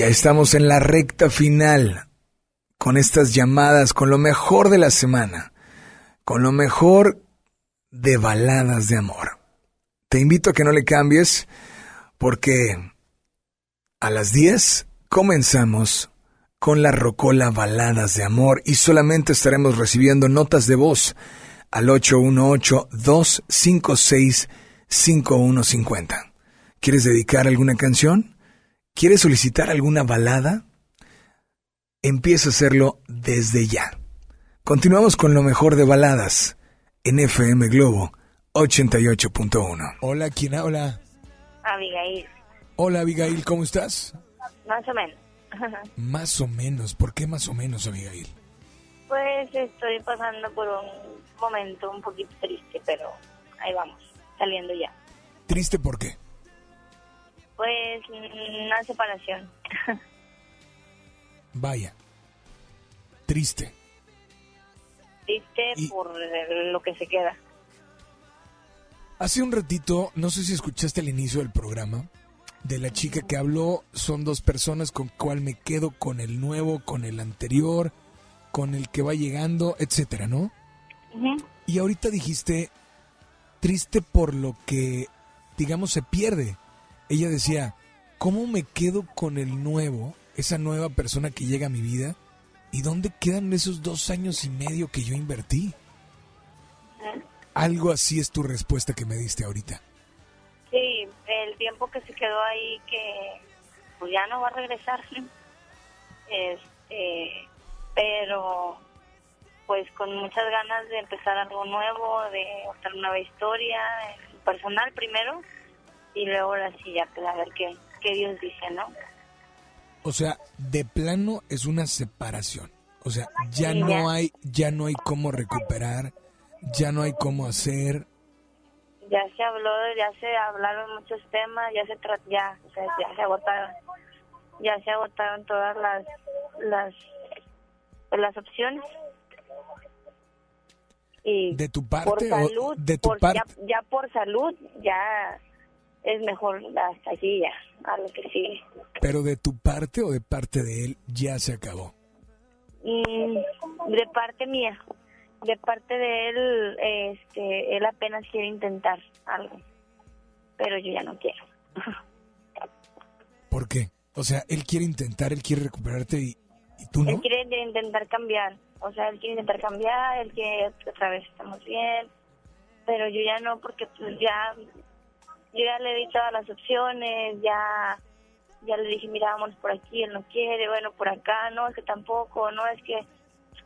estamos en la recta final con estas llamadas, con lo mejor de la semana, con lo mejor de baladas de amor. Te invito a que no le cambies porque a las 10 comenzamos con la Rocola Baladas de Amor y solamente estaremos recibiendo notas de voz al 818-256-5150. ¿Quieres dedicar alguna canción? ¿Quieres solicitar alguna balada? Empieza a hacerlo desde ya. Continuamos con lo mejor de baladas en FM Globo 88.1. Hola, ¿quién habla? Abigail. Hola, Abigail, ¿cómo estás? Más o menos. Más o menos. ¿Por qué más o menos, Abigail? Pues estoy pasando por un momento un poquito triste, pero ahí vamos, saliendo ya. ¿Triste por qué? Pues una separación. Vaya. Triste. Triste por lo que se queda. Hace un ratito, no sé si escuchaste el inicio del programa, de la chica que habló, son dos personas con cual me quedo con el nuevo, con el anterior, con el que va llegando, etcétera, ¿no? Y ahorita dijiste, triste por lo que, digamos, se pierde. Ella decía, ¿cómo me quedo con el nuevo, esa nueva persona que llega a mi vida? ¿Y dónde quedan esos dos años y medio que yo invertí? Algo así es tu respuesta que me diste ahorita. Sí, el tiempo que se quedó ahí que pues ya no va a regresar. Este, pero pues con muchas ganas de empezar algo nuevo, de otra nueva historia, personal primero y luego sí ya pues, a ver qué, qué Dios dice, ¿no? O sea, de plano es una separación. O sea, ya no hay ya no hay cómo recuperar, ya no hay cómo hacer. Ya se habló, ya se hablaron muchos temas, ya se tra ya, o sea, ya se agotaron, ya se agotaron todas las las las opciones. Y de tu parte por salud, o de tu por- parte ya, ya por salud, ya es mejor hasta aquí ya, a lo que sigue. pero de tu parte o de parte de él ya se acabó. Mm, de parte mía, de parte de él, este, él apenas quiere intentar algo, pero yo ya no quiero. ¿Por qué? O sea, él quiere intentar, él quiere recuperarte y, y tú no. Él quiere intentar cambiar, o sea, él quiere intentar cambiar, él quiere otra vez estamos bien, pero yo ya no, porque pues ya, yo ya le di todas las opciones, ya, ya le dije, mira, vámonos por aquí, él no quiere, bueno, por acá, no, es que tampoco, no, es que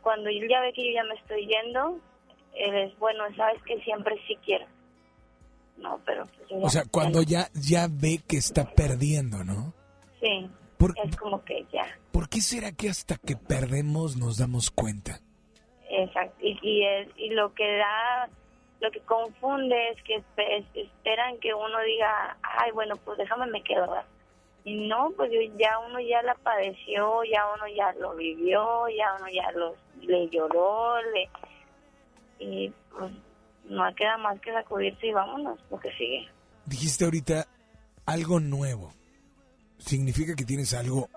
cuando él ya ve que yo ya me estoy yendo, él es, bueno, sabes que siempre sí quiero. No, pero pues O sea, cuando ya ya ve que está perdiendo, ¿no? Sí, es como que ya. ¿Por qué será que hasta que perdemos nos damos cuenta? Exacto, y, y, es- y lo que da, lo que confunde es que espe- es- esperan que uno diga, ay, bueno, pues déjame me quedo. Y no, pues ya uno ya la padeció, ya uno ya lo vivió, ya uno ya lo, le lloró, le, y pues no queda más que sacudirse y vámonos, porque sigue. Dijiste ahorita algo nuevo. ¿Significa que tienes algo,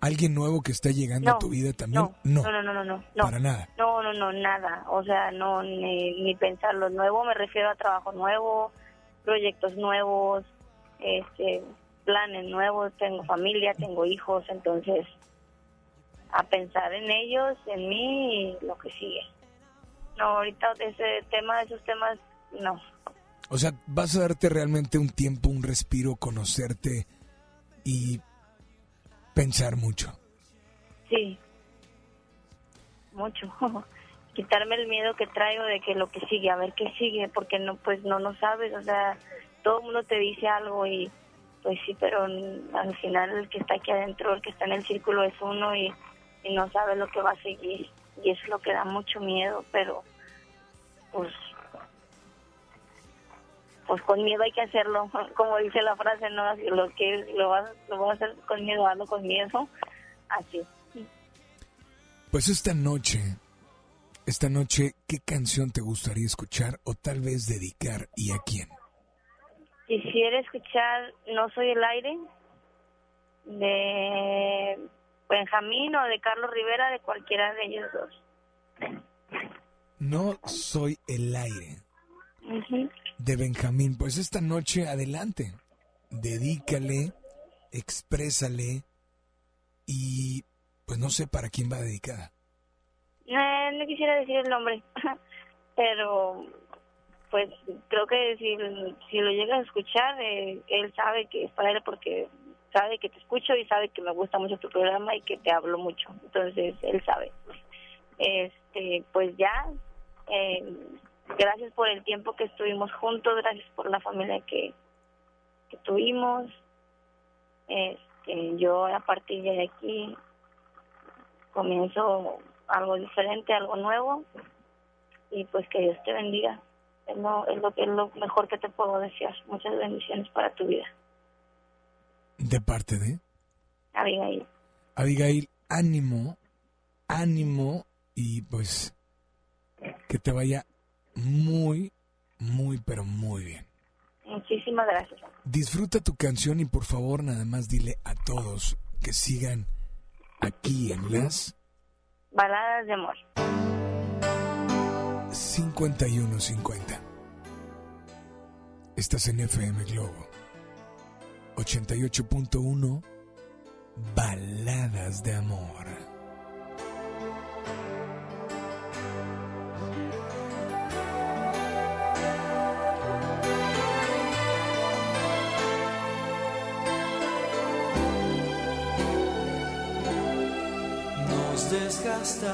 alguien nuevo que está llegando a tu vida también? No, no, no, no, no, no. Para nada. No, no, no, nada. O sea, no, ni, ni pensarlo nuevo, me refiero a trabajo nuevo, proyectos nuevos, este, planes nuevos, tengo familia, tengo hijos, entonces a pensar en ellos, en mí y lo que sigue. No, ahorita ese tema, esos temas, no. O sea, vas a darte realmente un tiempo, un respiro, conocerte y pensar mucho. Sí, mucho. Quitarme el miedo que traigo de que lo que sigue, a ver qué sigue, porque no, pues no, no sabes, o sea, todo el mundo te dice algo y pues sí, pero al final el que está aquí adentro, el que está en el círculo es uno y, y no sabe lo que va a seguir y eso es lo que da mucho miedo, pero pues pues con miedo hay que hacerlo, como dice la frase, no, Así, lo que lo vas, lo vas a hacer con miedo, hazlo con miedo, así. Pues esta noche, esta noche, ¿qué canción te gustaría escuchar o tal vez dedicar y a quién? Quisiera escuchar No soy el aire de Benjamín o de Carlos Rivera, de cualquiera de ellos dos. No soy el aire. Ujú. De Benjamín. Pues esta noche adelante, dedícale, exprésale y pues no sé para quién va dedicada. Eh, no quisiera decir el nombre, pero pues creo que si, si lo llegas a escuchar, eh, él sabe que es para él porque sabe que te escucho y sabe que me gusta mucho tu programa y que te hablo mucho. Entonces, él sabe. Este, pues ya, eh, gracias por el tiempo que estuvimos juntos, gracias por la familia que, que tuvimos. Este, yo a partir de aquí comienzo algo diferente, algo nuevo y pues que Dios te bendiga. Es lo, es lo, es lo mejor que te puedo desear. Muchas bendiciones para tu vida. De parte de Abigail. Abigail, ánimo, ánimo y pues que te vaya muy, muy, pero muy bien. Muchísimas gracias. Disfruta tu canción y por favor nada más dile a todos que sigan aquí en las Baladas de amor. 5150. Estás en FM Globo 88.1 Baladas de amor. Desgastamos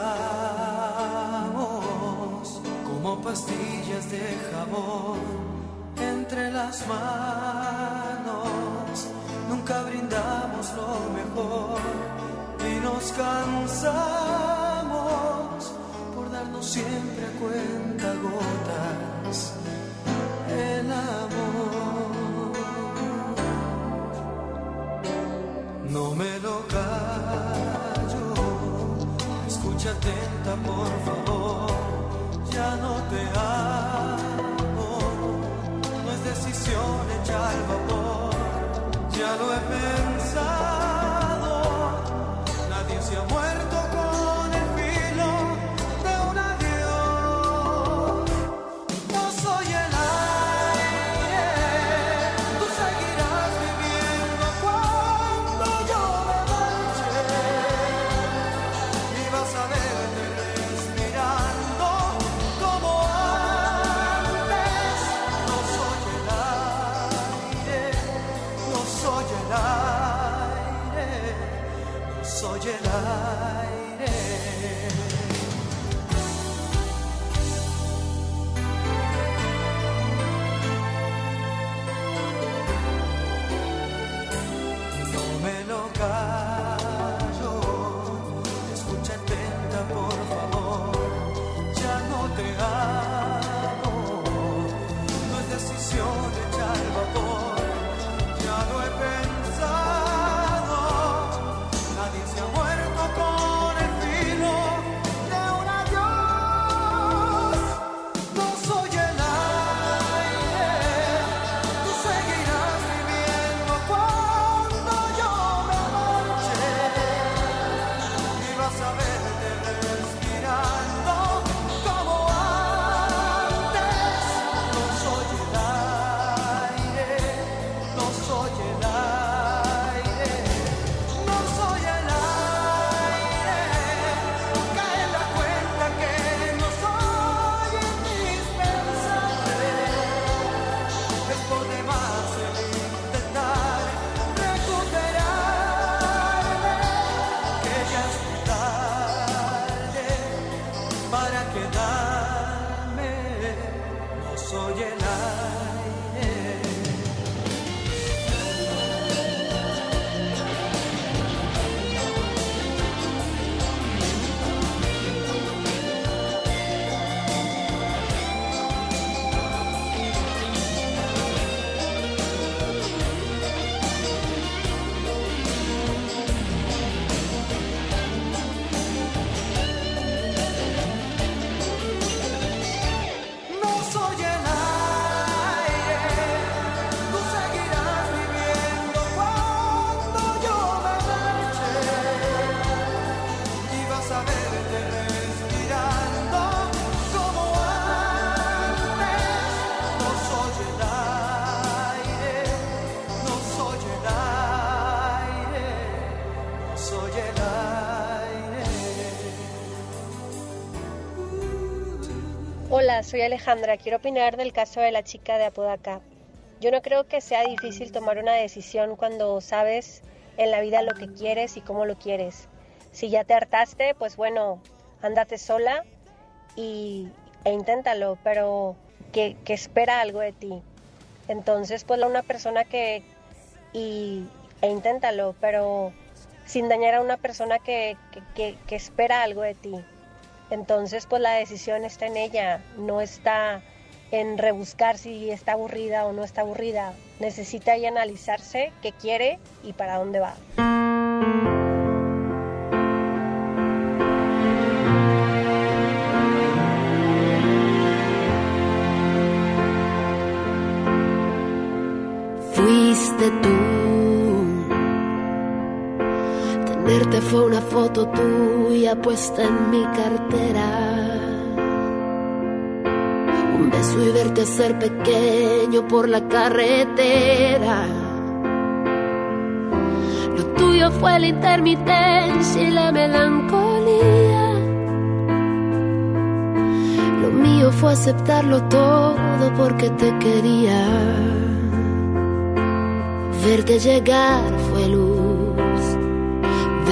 como pastillas de jabón entre las manos. Nunca brindamos lo mejor y nos cansamos por darnos siempre a cuenta gotas Atenta, por favor. Ya no te amo. No es decisión Soy Alejandra. Quiero opinar del caso de la chica de Apodaca. Yo no creo que sea difícil tomar una decisión cuando sabes en la vida lo que quieres y cómo lo quieres. Si ya te hartaste, pues bueno, ándate sola y, e inténtalo, pero que, espera algo de ti. Entonces, pues una persona que... Y, e inténtalo, pero sin dañar a una persona que, que, que espera algo de ti. Entonces, pues la decisión está en ella, no está en rebuscar si está aburrida o no está aburrida. Necesita ahí analizarse qué quiere y para dónde va. Fuiste tú. Tenerte fue una foto tuya puesta en mi cartera. Un beso y verte ser pequeño por la carretera. Lo tuyo fue la intermitencia y la melancolía. Lo mío fue aceptarlo todo porque te quería. Verte llegar fue luz,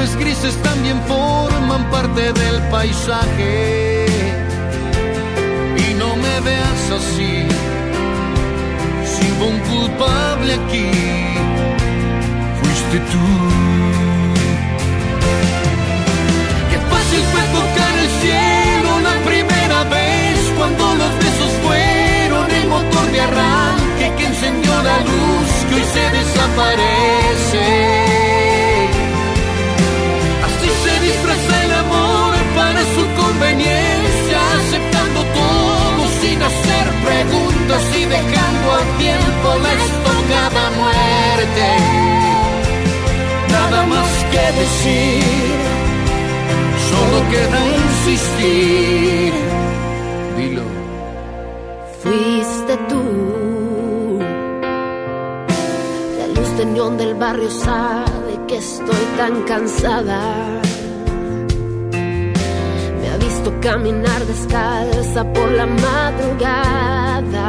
Nubes grises también forman parte del paisaje. Y no me veas así, si hubo un culpable aquí, fuiste tú. Qué fácil fue tocar el cielo la primera vez cuando los besos fueron el motor de arranque dejando al tiempo la estocada muerte. Nada más que decir, solo queda insistir. Dilo. Fuiste tú. La luz de neón del barrio sabe que estoy tan cansada. Me ha visto caminar descalza por la madrugada.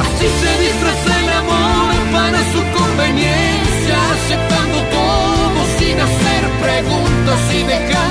Así se disfraza el amor para su conveniencia, aceptando todo sin hacer preguntas y dejando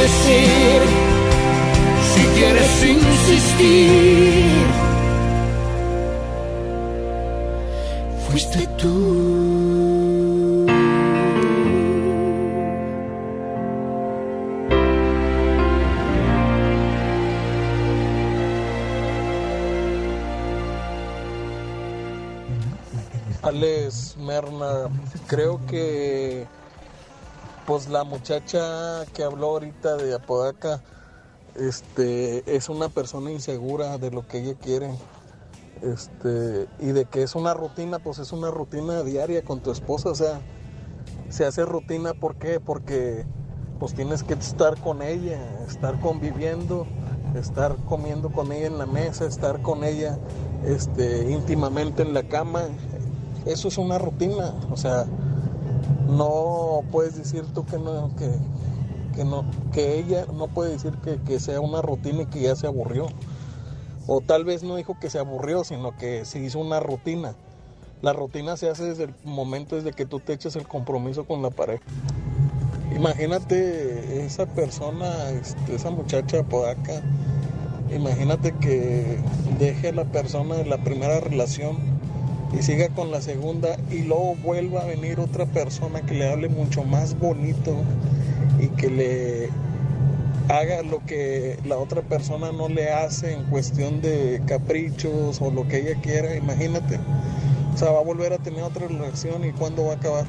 decir, si quieres insistir, fuiste tú. Alex Merna, creo que pues la muchacha que habló ahorita de Apodaca, este, es una persona insegura de lo que ella quiere. Este, y de que es una rutina, pues es una rutina diaria con tu esposa, o sea, se hace rutina, ¿por qué? Porque pues tienes que estar con ella, estar conviviendo, estar comiendo con ella en la mesa, estar con ella este, íntimamente en la cama. Eso es una rutina, o sea, no puedes decir tú que no, que, que no, que ella no puede decir que, que sea una rutina y que ya se aburrió. O tal vez no dijo que se aburrió, sino que se hizo una rutina. La rutina se hace desde el momento desde que tú te echas el compromiso con la pareja. Imagínate esa persona, este, esa muchacha podaca, imagínate que deje a la persona de la primera relación y siga con la segunda y luego vuelva a venir otra persona que le hable mucho más bonito y que le haga lo que la otra persona no le hace en cuestión de caprichos o lo que ella quiera, imagínate. O sea, va a volver a tener otra relación y cuándo va a acabar.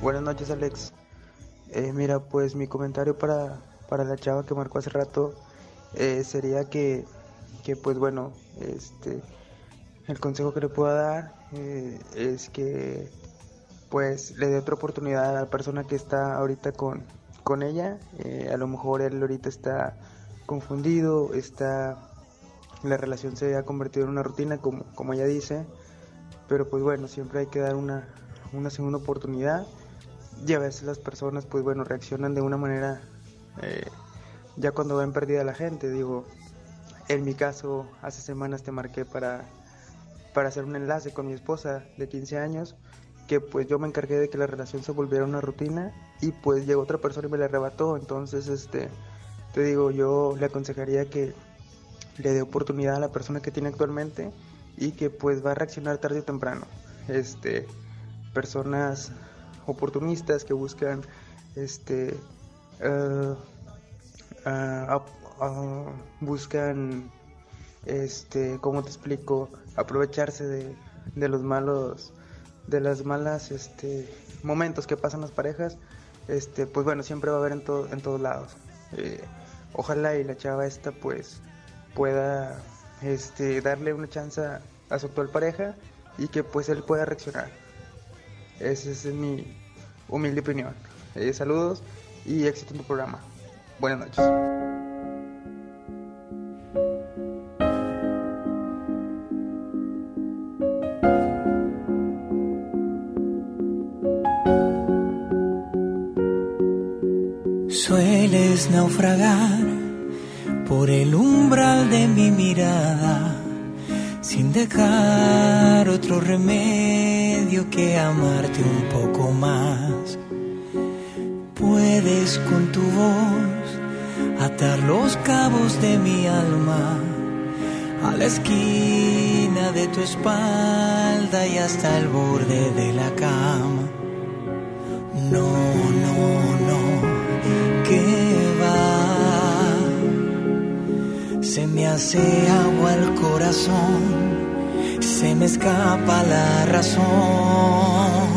Buenas noches, Alex. Eh, mira, pues mi comentario para, para la chava que marcó hace rato eh, sería que, que, pues bueno, este, el consejo que le puedo dar eh, es que pues le dé otra oportunidad a la persona que está ahorita con, con ella. Eh, a lo mejor él ahorita está confundido, está la relación se ha convertido en una rutina, como, como ella dice, pero pues bueno, siempre hay que dar una, una segunda oportunidad y a veces las personas pues bueno reaccionan de una manera eh, ya cuando ven perdida la gente, digo, en mi caso hace semanas te marqué para, para hacer un enlace con mi esposa de 15 años, que pues yo me encargué de que la relación se volviera una rutina y pues llegó otra persona y me la arrebató, entonces este te digo, yo le aconsejaría que le dé oportunidad a la persona que tiene actualmente y que pues va a reaccionar tarde o temprano. Este, personas oportunistas que buscan este uh, buscan este cómo te explico aprovecharse de, de, los malos de las malas este momentos que pasan las parejas este pues bueno siempre va a haber en todo en todos lados eh, ojalá y la chava esta pues pueda este, darle una chance a su actual pareja y que pues él pueda reaccionar. Esa es mi humilde opinión. Eh, saludos y éxito en tu programa. Buenas noches. Sueles naufragar por el umbral de mi mirada, sin dejar otro remedio que amarte un poco más. Puedes con tu voz atar los cabos de mi alma a la esquina de tu espalda y hasta el borde de la cama. No, Se me hace agua el corazón, se me escapa la razón.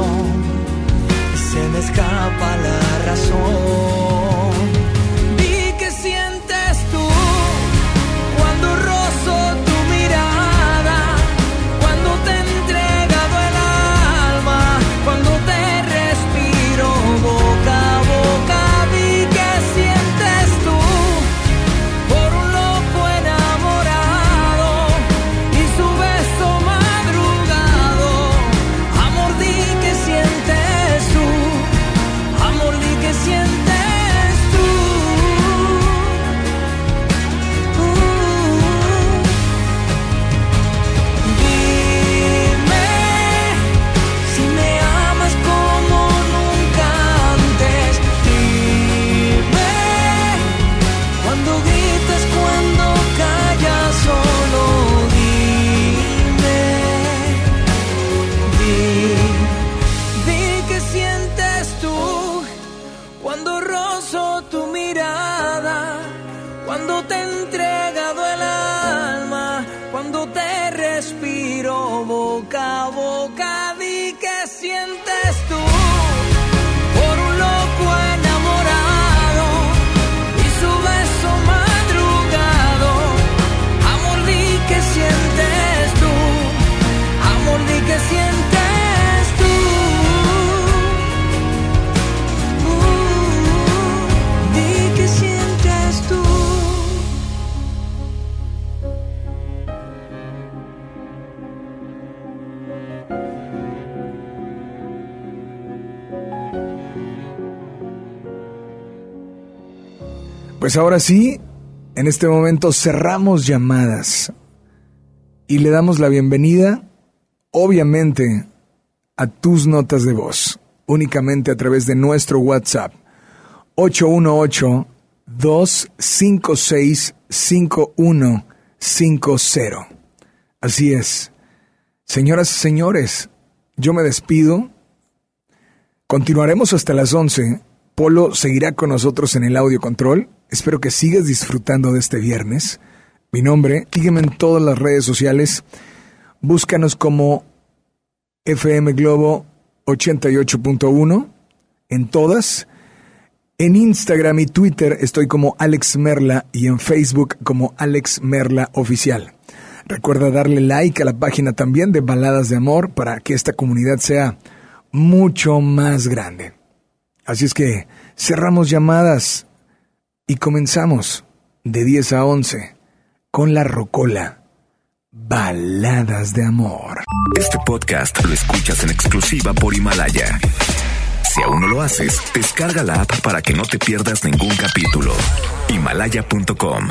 Y se me escapa la razón. Pues ahora sí, en este momento cerramos llamadas y le damos la bienvenida, obviamente, a tus notas de voz, únicamente a través de nuestro WhatsApp 818-256-5150. Así es. Señoras y señores, yo me despido. Continuaremos hasta las 11. Polo seguirá con nosotros en el audio control. Espero que sigas disfrutando de este viernes. Mi nombre, sígueme en todas las redes sociales. Búscanos como FM Globo 88.1 en todas. En Instagram y Twitter estoy como Alex Merla y en Facebook como Alex Merla Oficial. Recuerda darle like a la página también de Baladas de Amor para que esta comunidad sea mucho más grande. Así es que cerramos llamadas y comenzamos de 10 a 11 con la Rocola. Baladas de Amor. Este podcast lo escuchas en exclusiva por Himalaya. Si aún no lo haces, descarga la app para que no te pierdas ningún capítulo. Himalaya.com